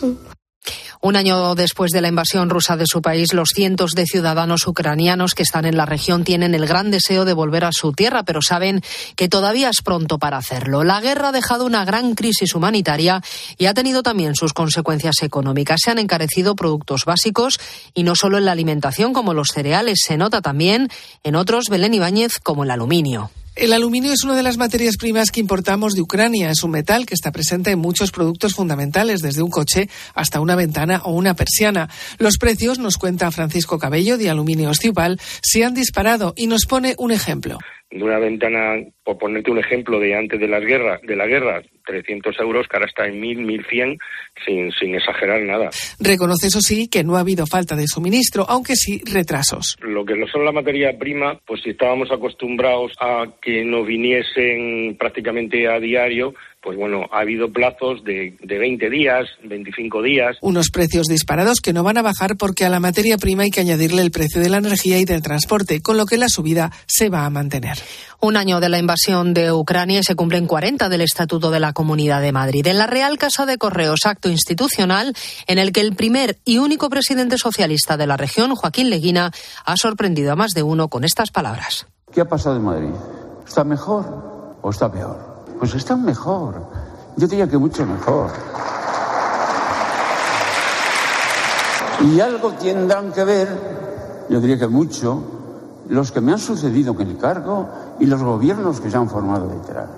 Un año después de la invasión rusa de su país, los cientos de ciudadanos ucranianos que están en la región tienen el gran deseo de volver a su tierra, pero saben que todavía es pronto para hacerlo. La guerra ha dejado una gran crisis humanitaria y ha tenido también sus consecuencias económicas. Se han encarecido productos básicos y no solo en la alimentación como los cereales, se nota también en otros, Belén Ibáñez, como el aluminio. El aluminio es una de las materias primas que importamos de Ucrania. Es un metal que está presente en muchos productos fundamentales, desde un coche hasta una ventana o una persiana. Los precios, nos cuenta Francisco Cabello de Aluminio Ciupal, se han disparado y nos pone un ejemplo de una ventana, por ponerte un ejemplo de antes de las guerras, de la guerra, 300 euros, que ahora está en 1000, 1100, sin, sin exagerar nada. Reconoce, eso sí, que no ha habido falta de suministro, aunque sí retrasos. Lo que no son la materia prima, pues si estábamos acostumbrados a que nos viniesen prácticamente a diario, pues bueno, ha habido plazos de, de 20 días, 25 días. Unos precios disparados que no van a bajar porque a la materia prima hay que añadirle el precio de la energía y del transporte, con lo que la subida se va a mantener. Un año de la invasión de Ucrania y se cumplen 40 del Estatuto de la Comunidad de Madrid. En la Real Casa de Correos, acto institucional en el que el primer y único presidente socialista de la región, Joaquín Leguina, ha sorprendido a más de uno con estas palabras. ¿Qué ha pasado en Madrid? ¿Está mejor o está peor? Pues están mejor. Yo diría que mucho mejor. Y algo tendrán que ver, yo diría que mucho, los que me han sucedido en el cargo y los gobiernos que se han formado detrás.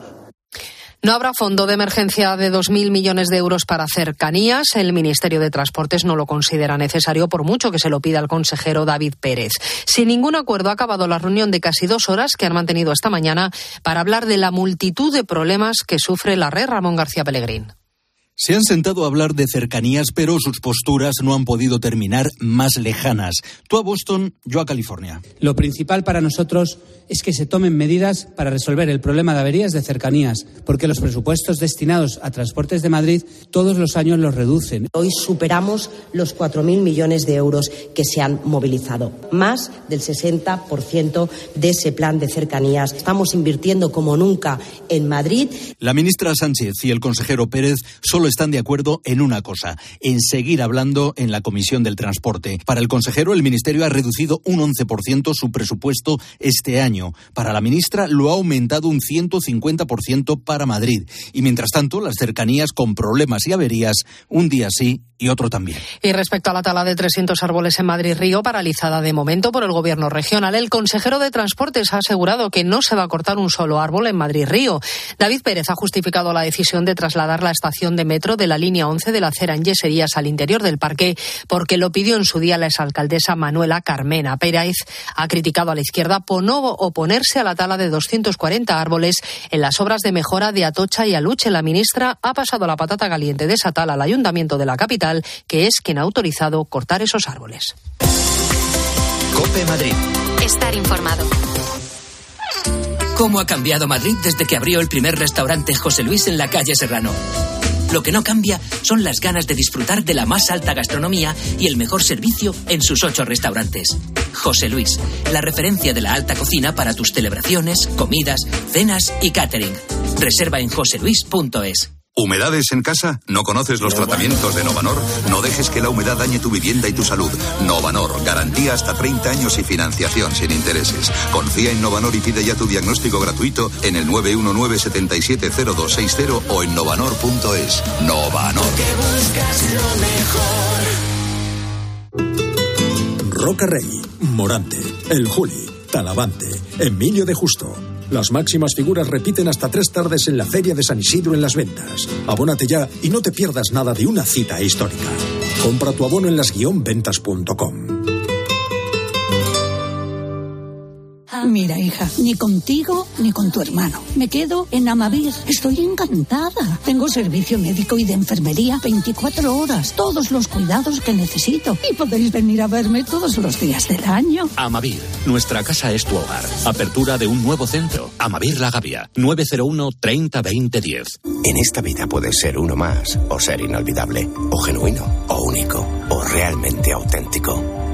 No habrá fondo de emergencia de 2.000 millones de euros para cercanías. El Ministerio de Transportes no lo considera necesario, por mucho que se lo pida al consejero David Pérez. Sin ningún acuerdo ha acabado la reunión de casi dos horas que han mantenido esta mañana para hablar de la multitud de problemas que sufre la red Ramón García Pellegrín. Se han sentado a hablar de cercanías, pero sus posturas no han podido terminar más lejanas. Tú a Boston, yo a California. Lo principal para nosotros es que se tomen medidas para resolver el problema de averías de cercanías, porque los presupuestos destinados a transportes de Madrid todos los años los reducen. Hoy superamos los 4.000 millones de euros que se han movilizado, más del 60% de ese plan de cercanías. Estamos invirtiendo como nunca en Madrid. La ministra Sánchez y el consejero Pérez solo están de acuerdo en una cosa, en seguir hablando en la Comisión del Transporte. Para el consejero, el Ministerio ha reducido un 11% su presupuesto este año para la ministra lo ha aumentado un 150% para Madrid. Y mientras tanto, las cercanías con problemas y averías, un día sí y otro también. Y respecto a la tala de 300 árboles en Madrid-Río, paralizada de momento por el gobierno regional, el consejero de Transportes ha asegurado que no se va a cortar un solo árbol en Madrid-Río. David Pérez ha justificado la decisión de trasladar la estación de metro de la línea 11 de la acera en Yeserías al interior del parque porque lo pidió en su día la exalcaldesa Manuela Carmena. Pérez ha criticado a la izquierda por no oponerse a la tala de 240 árboles en las obras de mejora de Atocha y Aluche. La ministra ha pasado la patata caliente de esa tala al ayuntamiento de la capital que es quien ha autorizado cortar esos árboles. Cope Madrid. Estar informado. ¿Cómo ha cambiado Madrid desde que abrió el primer restaurante José Luis en la calle Serrano? Lo que no cambia son las ganas de disfrutar de la más alta gastronomía y el mejor servicio en sus ocho restaurantes. José Luis, la referencia de la alta cocina para tus celebraciones, comidas, cenas y catering. Reserva en joseluis.es. ¿Humedades en casa? ¿No conoces los tratamientos de Novanor? No dejes que la humedad dañe tu vivienda y tu salud. Novanor, garantía hasta 30 años y financiación sin intereses. Confía en Novanor y pide ya tu diagnóstico gratuito en el 919-770260 o en novanor.es. Novanor. Roca Rey, Morante, El Juli, Talavante, Emilio de Justo. Las máximas figuras repiten hasta tres tardes en la Feria de San Isidro en las ventas. Abónate ya y no te pierdas nada de una cita histórica. Compra tu abono en las-ventas.com. Mira, hija, ni contigo ni con tu hermano. Me quedo en Amavir. Estoy encantada. Tengo servicio médico y de enfermería 24 horas. Todos los cuidados que necesito. Y podéis venir a verme todos los días del año. Amavir, nuestra casa es tu hogar. Apertura de un nuevo centro. Amavir La Gavia, 901 30 20 10. En esta vida puedes ser uno más, o ser inolvidable, o genuino, o único, o realmente auténtico.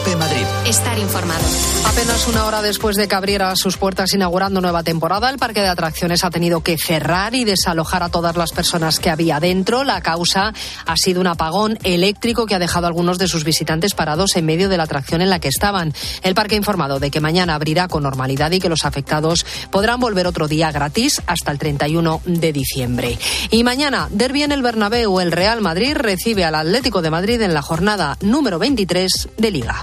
Cope Madrid. Estar informado. Apenas una hora después de que abriera sus puertas inaugurando nueva temporada, el parque de atracciones ha tenido que cerrar y desalojar a todas las personas que había dentro. La causa ha sido un apagón eléctrico que ha dejado a algunos de sus visitantes parados en medio de la atracción en la que estaban. El parque ha informado de que mañana abrirá con normalidad y que los afectados podrán volver otro día gratis hasta el 31 de diciembre. Y mañana, derbi en el Bernabéu, el Real Madrid recibe al Atlético de Madrid en la jornada número 23 de Liga.